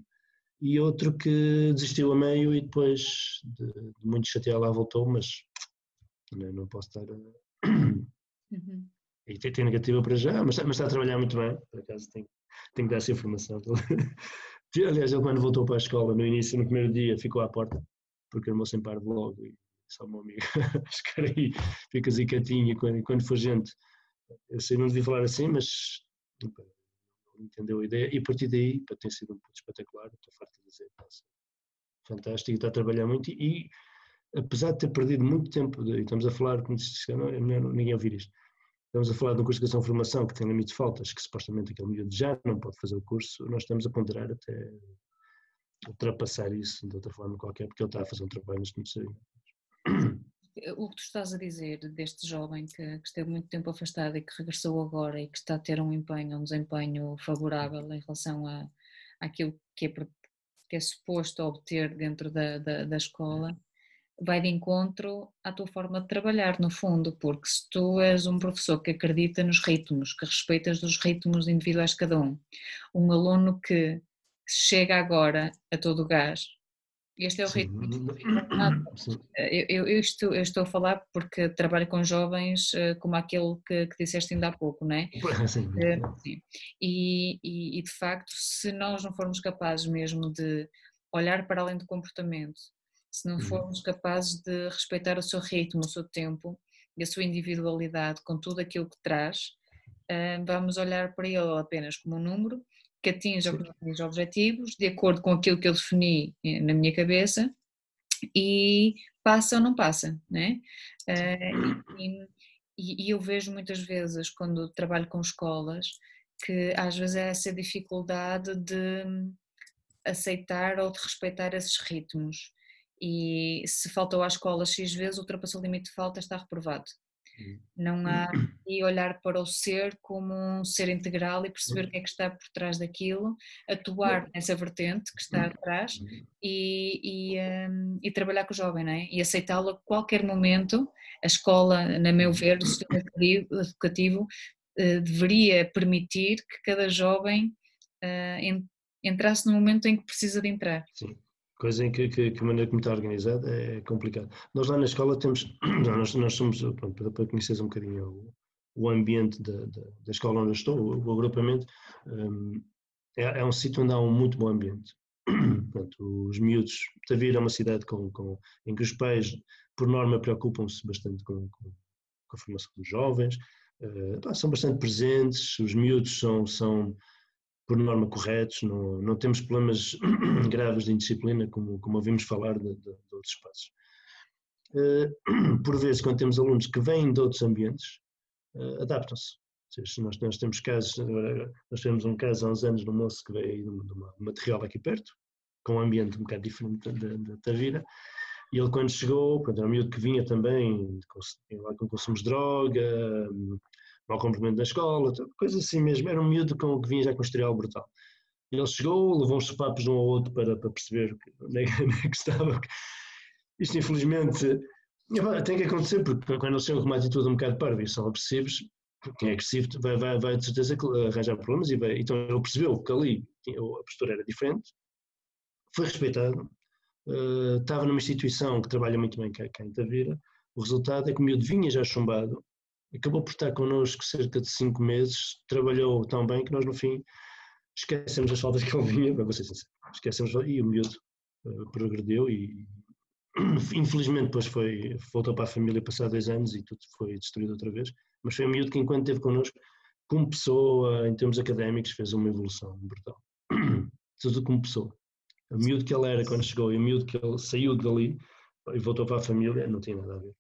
E outro que desistiu a meio e depois de, de muito chatear lá voltou, mas não, não posso estar a... Uhum. E tem, tem negativa para já, mas, mas, está a trabalhar muito bem, por acaso tenho, tenho que dar essa informação. Aliás, ele quando voltou para a escola, no início, no primeiro dia, ficou à porta, porque irmão sem par logo e só meu amigo, fica aí, fica zicatinho, e quando, quando for gente eu sei, não devia falar assim, mas não entendeu a ideia. E a partir daí, para ter sido um ponto espetacular, estou farto de dizer, está fantástico, está a trabalhar muito. E, apesar de ter perdido muito tempo, e estamos a falar, como disse, não, é melhor ninguém ouvir isto. Estamos a falar de um curso de educação formação que tem limite de faltas, que supostamente aquele miúdo já não pode fazer o curso, nós estamos a ponderar até ultrapassar isso de outra forma qualquer, porque ele está a fazer um trabalho neste momento o que tu estás a dizer deste jovem que, que, esteve muito tempo afastado e que regressou agora e que está a ter um empenho, um desempenho favorável em relação a, àquilo que é, que é suposto obter dentro da, da, da escola, vai de encontro à tua forma de trabalhar, no fundo, porque se tu és um professor que acredita nos ritmos, que respeitas os ritmos individuais de cada um, um aluno que chega agora a todo o gás, este é o ritmo. Eh, eu, eu, estou, eu, estou, a falar porque trabalho com jovens eh, como aquele que, que disseste ainda há pouco, não é? Sim. Eh, sim. E, e, e, de facto, se nós não formos capazes mesmo de olhar para além do comportamento, se não uhum. formos capazes de respeitar o seu ritmo, o seu tempo e a sua individualidade com tudo aquilo que traz, vamos olhar para ele apenas como um número que atinja os objetivos, de acordo com aquilo que eu defini eh, na minha cabeça, e passa ou não passa, né? Uh, e, e, eu vejo muitas vezes, quando trabalho com escolas, que às vezes é essa dificuldade de aceitar ou de respeitar esses ritmos. E se faltou à escola X vezes, ultrapassou o limite de falta, está reprovado. Não há e olhar para o ser como um ser integral e perceber o que é que está por trás daquilo, atuar nessa vertente que está atrás e, e, um, e trabalhar com o jovem, não é? E aceitá-lo a qualquer momento. A escola, na meu ver, o sistema educativo uh, deveria permitir que cada jovem uh, entrasse no momento em que precisa de entrar. Sim coisa em que, que, que a maneira como está organizada é complicado. Nós lá na escola temos, nós, nós somos, pronto, para, conheceres um bocadinho o, o ambiente da, da, da, escola onde eu estou, o, o agrupamento, um, é, é, um sítio onde há um muito bom ambiente. Os miúdos, Tavira é uma cidade com, com, em que os pais, por norma, preocupam-se bastante com, com, com, a formação dos jovens, uh, pá, são bastante presentes, os miúdos são, são por norma, corretos, não, não temos problemas graves de indisciplina, como, como ouvimos falar de, de, de outros espaços. Uh, por vezes, quando temos alunos que vêm de outros ambientes, uh, adaptam-se. Nós, nós temos casos, nós tivemos um caso há uns anos um moço que veio de uma, de uma material aqui perto, com um ambiente um bocado diferente da Tavira, e ele quando chegou, era um miúdo que vinha também lá com consumos de droga, mau cumprimento da escola, coisas assim mesmo. Era um miúdo com, que vinha já com um historial brutal. Ele chegou, levou uns papos de um ao outro para, para perceber onde é, onde é que estava. Isto, infelizmente, tem que acontecer, porque quando eles chegam com uma atitude um bocado parva e são agressivos, quem é agressivo vai, vai, vai de certeza arranjar problemas. E vai, então ele percebeu que ali a postura era diferente, foi respeitado, uh, estava numa instituição que trabalha muito bem cá, cá em Tavira. O resultado é que o miúdo vinha já chumbado, acabou por estar connosco cerca de cinco meses, trabalhou tão bem que nós no fim esquecemos as faltas que ele vinha, para sincero, esquecemos e o miúdo uh, progrediu e infelizmente depois foi, voltou para a família passar dois anos e tudo foi destruído outra vez, mas foi um miúdo que enquanto esteve connosco, como pessoa, em termos académicos, fez uma evolução brutal. tudo como pessoa. O miúdo que ele era quando chegou e o miúdo que ele saiu dali e voltou para a família, não tinha nada a ver.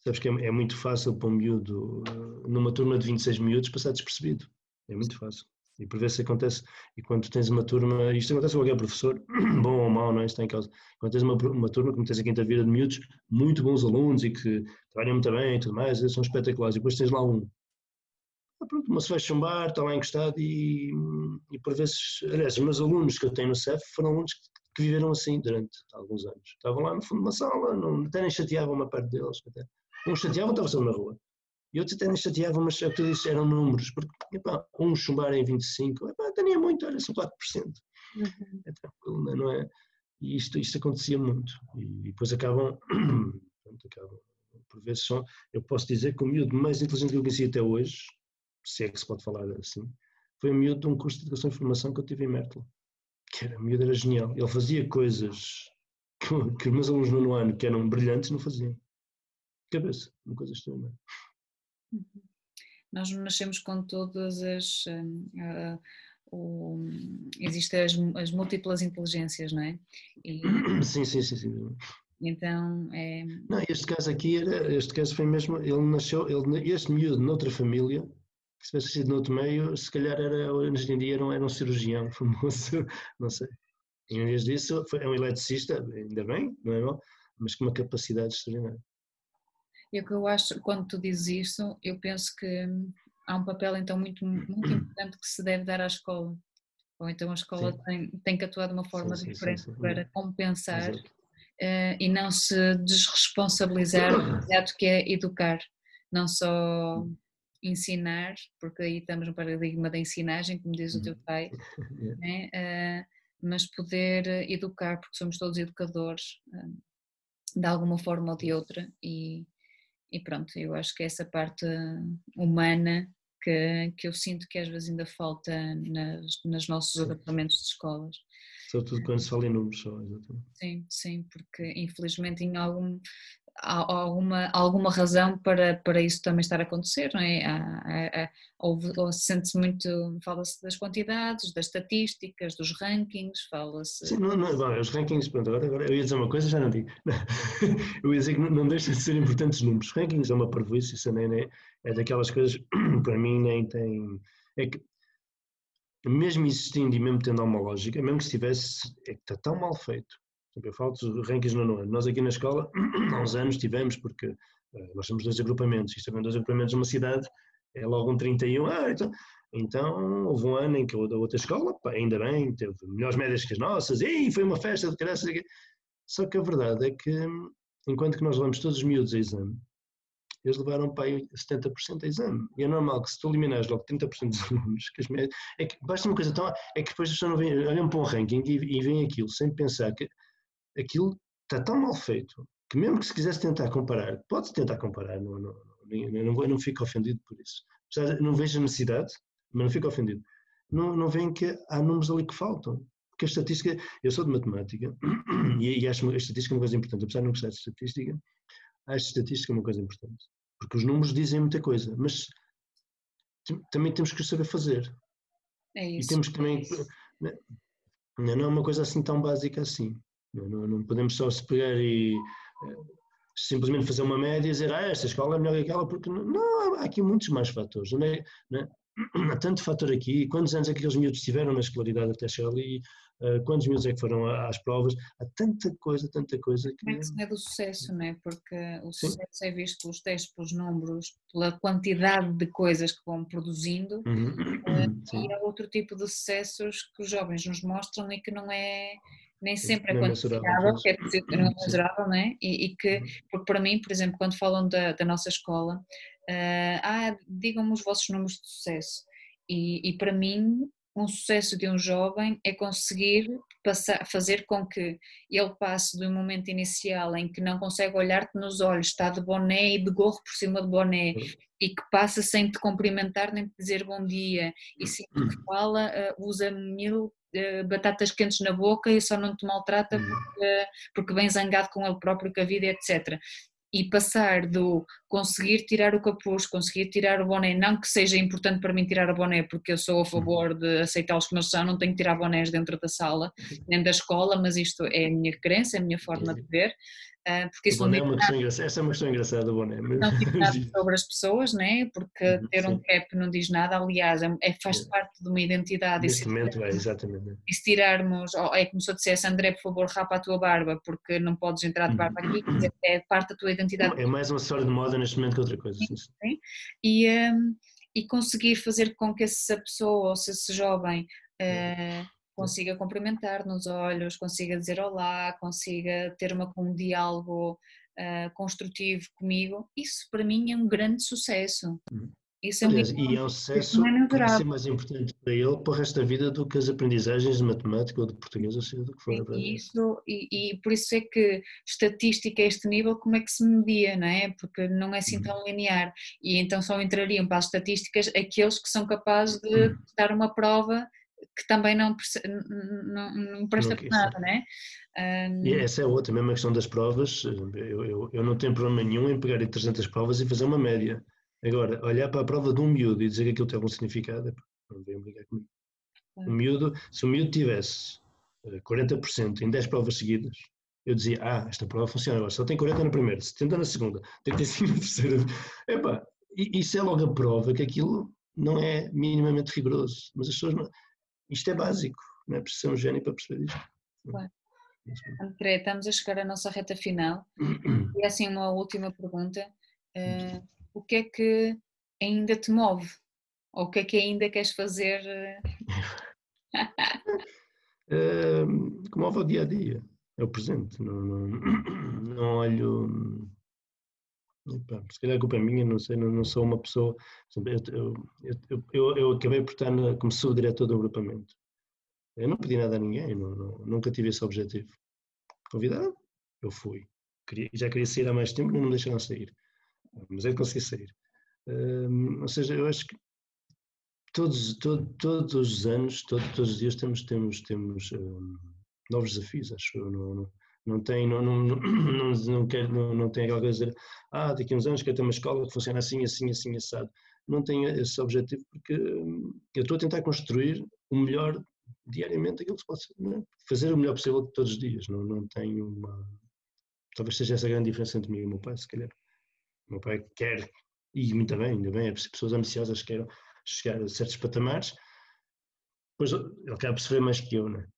Sabes que é, é, muito fácil para um miúdo, numa turma de 26 miúdos, passar despercebido. É muito fácil. E por vezes acontece, e quando tens uma turma, isto acontece com qualquer professor, bom ou mau, não é? Isto está em causa. Quando tens uma, uma turma, como tens a quinta vida de miúdos, muito bons alunos e que trabalham muito bem e tudo mais, eles são espetaculares, e depois tens lá um. Ah, pronto, mas se vai chumbar, está lá encostado e, e por vezes, aliás, os meus alunos que eu tenho no CEF foram alunos que, que viveram assim durante alguns anos. Estavam lá no fundo de uma sala, não, até nem chateavam uma parte deles. Até. Uns chateavam, estavam só na rua. E outros até nem chateavam, mas é o que tu disse, eram números, porque epá, um chumbar em 25, epá, até nem é muito, olha, são 4%. Uhum. É tranquilo, não é? E isto, isto acontecia muito. E depois acabam, acabam, por vezes são, eu posso dizer que o miúdo mais inteligente que eu conheci até hoje, se é que se pode falar assim, foi o miúdo de um curso de Educação e Formação que eu tive em Mértola. Que era, o miúdo era genial. Ele fazia coisas que, que os meus alunos no ano, que eram brilhantes, não faziam. Cabeça, uma coisa estranha. Uhum. Nós nascemos com todas as. Uh, o, existem as, as, múltiplas inteligências, não é? E, sim, sim, sim, sim. Então é. Não, este caso aqui era, este caso foi mesmo, ele nasceu, ele, este miúdo noutra família, se tivesse sido noutro meio, se calhar era, hoje em dia era um, era um cirurgião famoso, não sei. Em vez disso, foi, é um eletricista, ainda bem, não é mal, mas com uma capacidade extraordinária. E o que eu acho, quando tu dizes isso, eu penso que há um papel então muito, muito importante que se deve dar à escola. Ou então a escola tem, tem que atuar de uma forma sim, diferente sim, para compensar uh, e não se desresponsabilizar do ato que é educar. Não só ensinar, porque aí estamos no paradigma da ensinagem, como diz o teu uhum. pai, né? uh, mas poder educar, porque somos todos educadores, uh, de alguma forma ou de outra, e, e pronto, eu acho que essa parte humana que, que eu sinto que às vezes ainda falta nas, nos nossos adaptamentos de escolas. Sobretudo quando se fala em números só, exatamente. Sim, sim, porque infelizmente em algum, há alguma, alguma razão para, para isso também estar a acontecer, não é? Ou, ou sente-se muito, fala-se das quantidades, das estatísticas, dos rankings, fala-se. Sim, não, não, bom, os rankings, pronto, agora, agora eu ia dizer uma coisa, já não digo. eu ia dizer que não, não deixa de ser importantes números. Rankings é uma parvoíce, isso nem, nem, é daquelas coisas, para mim, nem tem. É que, mesmo existindo e mesmo tendo uma lógica, mesmo que estivesse, é que está tão mal feito eu falo dos rankings no ano. Nós aqui na escola, há uns anos tivemos, porque uh, nós temos dois agrupamentos, isto também dois agrupamentos numa cidade, é logo um 31, ah, então, então houve um ano em que a outra escola, pá, ainda bem, teve melhores médias que as nossas, e foi uma festa de crianças. Só que a verdade é que, enquanto que nós levamos todos os miúdos a exame, eles levaram para aí 70% a exame. E é normal que se tu eliminares logo 30% dos alunos, que as médias, é que basta uma coisa tão. É que depois as pessoas olham para um ranking e, e veem aquilo sem pensar que aquilo está tão mal feito que mesmo que se quisesse tentar comparar, pode tentar comparar, não, não, não, não, não fico ofendido por isso. Não vejo a necessidade, mas não fico ofendido. Não, não veem que há números ali que faltam. Porque a estatística, eu sou de matemática e, e acho a estatística uma coisa importante. Apesar de não gostar de estatística, acho a estatística uma coisa importante. Porque os números dizem muita coisa, mas também temos que saber fazer. É isso. E temos que também. É não é uma coisa assim tão básica assim. Não, não podemos só se pegar e eh, simplesmente fazer uma média e dizer ah, esta escola é melhor que aquela, porque não, não há aqui muitos mais fatores. Não é, não é? Há tanto fator aqui, quantos anos é que aqueles miúdos tiveram na escolaridade até chegar ali, uh, quantos miúdos é que foram às provas, há tanta coisa, tanta coisa. Que... É que é do sucesso, não é? Porque o Sim. sucesso é visto pelos testes, pelos números, pela quantidade de coisas que vão produzindo, uhum. uh, e há outro tipo de sucessos que os jovens nos mostram e que não é nem sempre é quantificável, quer dizer, não é mesurável, não é? E, e, que, uhum. porque para mim, por exemplo, quando falam da, da nossa escola, uh, ah, digam-me os vossos números de sucesso. E, e, para mim, um sucesso de um jovem é conseguir passar, fazer com que ele passe do momento inicial em que não consegue olhar-te nos olhos, está de boné e de gorro por cima de boné, e que passa sem te cumprimentar nem te dizer bom dia, e se te fala, uh, usa mil eh, batatas quentes na boca e só não te maltrata uhum. porque, porque vem zangado com ele próprio, com a vida, etc. E passar do conseguir tirar o capuz, conseguir tirar o boné, não que seja importante para mim tirar o boné, porque eu sou a uhum. favor de aceitá-los como eles são, não tenho que tirar bonés dentro da sala, nem da escola, mas isto é a minha crença, é a minha forma de ver. Uh, porque isso é uma questão engraçada, essa é uma questão engraçada, boné. Não diz nada sobre as pessoas, né? porque uhum, ter sim. um cap não diz nada, aliás, é, é faz é. parte de uma identidade. Neste momento é, exatamente. E se tirarmos, oh, é como se eu dissesse, André, por favor, rapa a tua barba, porque não podes entrar de barba aqui, uhum. é parte da tua identidade. É mais uma história de moda neste momento que outra coisa. Sim, sim. E, um, e conseguir fazer com que essa pessoa ou se esse jovem uh, consiga cumprimentar nos olhos, consiga dizer olá, consiga ter uma, um diálogo uh, construtivo comigo, isso para mim é um grande sucesso. Uhum. Isso é um Aliás, e é um sucesso que vai ser mais importante para ele para o resto da vida do que as aprendizagens de matemática ou de português, ou seja, do que for. E, isso, e, e, por isso é que estatística a este nível, como é que se media, não é? Porque não é assim uhum. tão linear. E então só entrariam para as estatísticas aqueles que são capazes de uhum. dar uma prova que também não, não, não presta para nada, não é? Um... E essa é outra, mesmo a questão das provas, eu, eu, eu não tenho problema nenhum em pegar 300 provas e fazer uma média. Agora, olhar para a prova de um miúdo e dizer que aquilo tem algum significado, não vem brigar comigo. Um miúdo, se o miúdo tivesse 40% eh, em 10 provas seguidas, eu dizia, ah, esta prova funciona agora, só tem 40 na primeira, 70 na segunda, 35 na terceira. Epá, isso é logo a prova que aquilo não é minimamente rigoroso. Mas as pessoas não, isto é básico, não é preciso ser um gênio para perceber isto. Claro. André, estamos a chegar à nossa reta final. E assim, uma última pergunta. Uh, o que é que ainda te move? Ou o que é que ainda queres fazer? uh, que move o dia a dia, é o presente. Não, não, não olho. Se calhar a culpa é minha, não sei, não, não sou uma pessoa. Eu, eu, eu, eu acabei por estar na, como subdiretor do agrupamento. Eu não pedi nada a ninguém, não, não, nunca tive esse objetivo. Convidado, eu fui. Queria, já queria sair há mais tempo, não me deixaram sair. Mas de conseguir sair. Um, ou seja, eu acho que todos, todo, todos os anos, todo, todos os dias temos, temos, temos um, novos desafios, acho eu. Não, não, não tem, não, não, não, não, quer, não, não tem aquela coisa de dizer, ah, daqui a uns anos quero ter uma escola que funciona assim, assim, assim, assado. Não tenho esse objetivo porque hum, eu estou a tentar construir o melhor diariamente aquilo que se pode é? fazer o melhor possível todos os dias. Não, não tenho uma. Talvez seja essa a grande diferença entre mim e o meu pai, se calhar. O meu pai quer, e muito bem, ainda bem, é pessoas ambiciosas que queiram chegar a certos patamares, pois ele acaba sofrer mais que eu, não é?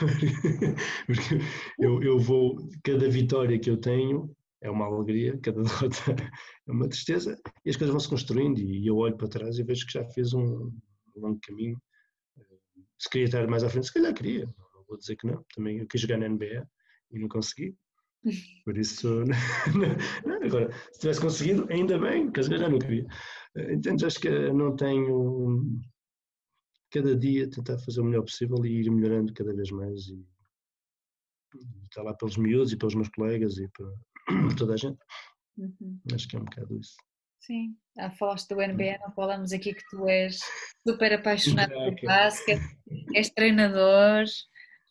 Porque eu, eu vou, cada vitória que eu tenho é uma alegria, cada derrota é uma tristeza, e as coisas vão se construindo. E eu olho para trás e vejo que já fiz um longo caminho. Se queria estar mais à frente, se calhar queria, não vou dizer que não. Também eu quis jogar na NBA e não consegui. Por isso, não, agora, se tivesse conseguido, ainda bem, que já não queria. Entendes? Acho que não tenho cada dia tentar fazer o melhor possível e ir melhorando cada vez mais e, e estar lá pelos miúdos e pelos meus colegas e para, toda a gente. Uhum. Acho que é um bocado isso. Sim, ah, falaste do NBA, não falamos aqui que tu és super apaixonado por basquete, és treinador.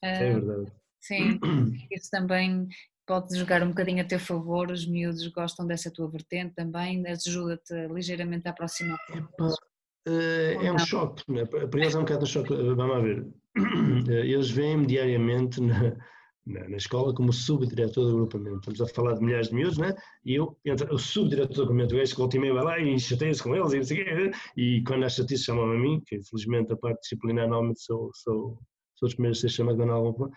É ah, verdade. Sim, isso também pode jogar um bocadinho a teu favor, os miúdos gostam dessa tua vertente também, ajuda-te ligeiramente a aproximar. Epa, eh, é um choque, né? para eles é um bocado um choque, eh, vamos ver, eles veem-me diariamente na, na, na, escola como subdiretor do agrupamento, estamos a falar de milhares de miúdos, né? e eu, o subdiretor do agrupamento, o gajo que volta e meia vai lá e chateia-se com eles, e, não sei quê, e quando há chatice chamam-me a mim, que infelizmente a parte disciplinar normalmente sou, sou, sou dos primeiros a ser chamado de alguma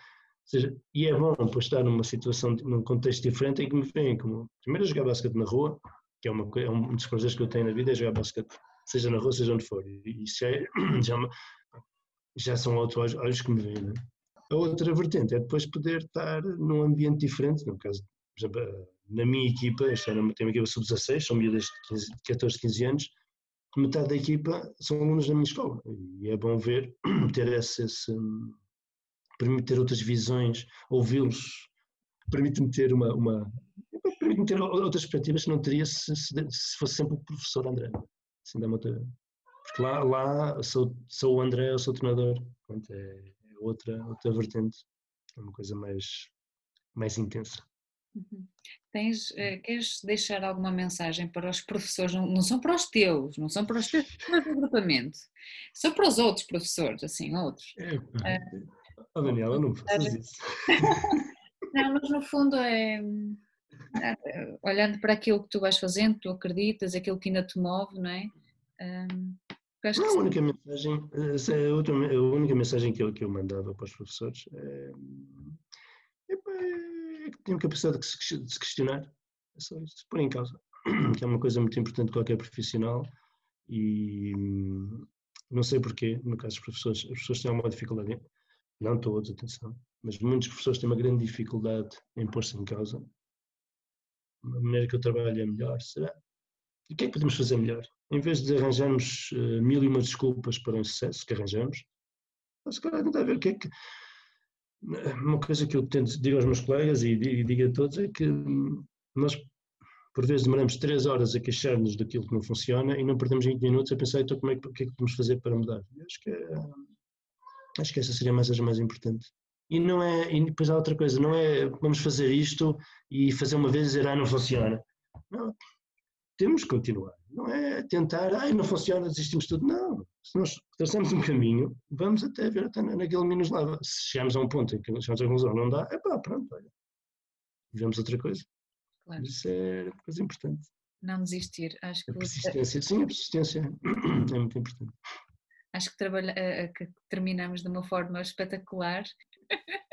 seja, e é bom estar numa situação, num contexto diferente em que me veem como, primeiro jogar basquete na rua, que é, uma, é um dos prazeres que eu tenho na vida, é jogar basquete, seja na rua, seja onde for, e isso é, já, já são outros olhos que me veem, né? A outra vertente é depois poder estar num ambiente diferente, no caso, por exemplo, na minha equipa, esta era, tem uma equipa sub-16, são miúdas de 14, 15 anos, metade da equipa são alunos da minha escola, e é bom ver, ter esse, esse permite ter outras visões, ouvi-los, permite-me ter uma, uma permite-me ter outras perspectivas que não teria se, se fosse sempre o professor André. Assim, dá outra, porque lá, lá sou, sou o André, eu sou o treinador. Portanto, é, é, outra, outra vertente, é uma coisa mais, mais intensa. Uhum. Tens, uh, queres deixar alguma mensagem para os professores? Não, não, são para os teus, não são para os teus do agrupamento, são para os outros professores, assim, outros. É, uh, Oh, Daniela, não faças isso. Não, mas no fundo é, é, olhando para aquilo que tu vais fazendo, tu acreditas, aquilo que ainda te move, não é? Um, não, a única mensagem, é a, outra, a única mensagem que eu, que eu mandava para os professores é, é, é que tinham capacidade de se, de se questionar, é só isso, pôr em causa, que é uma coisa muito importante de qualquer profissional e não sei porquê, no caso dos professores, as pessoas têm alguma dificuldade, não todos, atenção, mas muitos professores têm uma grande dificuldade em pôr-se em causa. A maneira que eu trabalho é melhor, será? E o que é que podemos fazer melhor? Em vez de arranjarmos uh, mil e uma desculpas para um sucesso que arranjamos, se calhar tentar ver o que é que. Uma coisa que eu tento digo aos meus colegas e digo a todos é que nós por vezes demoramos três horas a queixar-nos daquilo que não funciona e não perdemos 20 minutos a pensar, então como é o que é que podemos fazer para mudar? Eu acho que, é, acho que essa seria a mensagem mais importante. E não é, e depois há outra coisa, não é vamos fazer isto e fazer uma vez e dizer, ah, não funciona. Não, temos que continuar. Não é tentar, ah, não funciona, desistimos tudo. Não. Se nós traçamos um caminho, vamos até ver até naquele caminho nos leva. Se chegamos a um ponto em que chegamos à conclusão, não dá, é pá, pronto, olha. Vemos outra coisa. Claro. Isso é uma coisa importante. Não desistir. Acho que a persistência, sim, a persistência é muito importante. Acho que, trabalha, eh, eh, que terminamos de uma forma espetacular.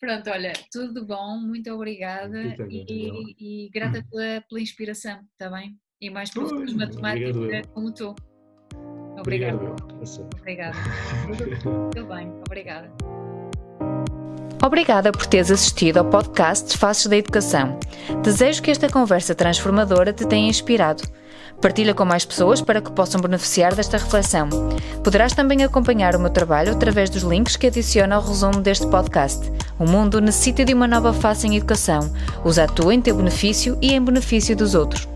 Pronto, olha, tudo bom, muito obrigada e, e, grata pela, pela inspiração, está bem? E mais professores de matemática como tu. Obrigada. Obrigado. Obrigada. tudo bem, obrigada. Obrigada por teres assistido ao podcast Faces da Educação. Desejo que esta conversa transformadora te tenha inspirado. Partilha com mais pessoas para que possam beneficiar desta reflexão. Poderás também acompanhar o meu trabalho através dos links que adiciono ao resumo deste podcast. O mundo necessita de uma nova face em educação. Usa a tua em teu benefício e em benefício dos outros.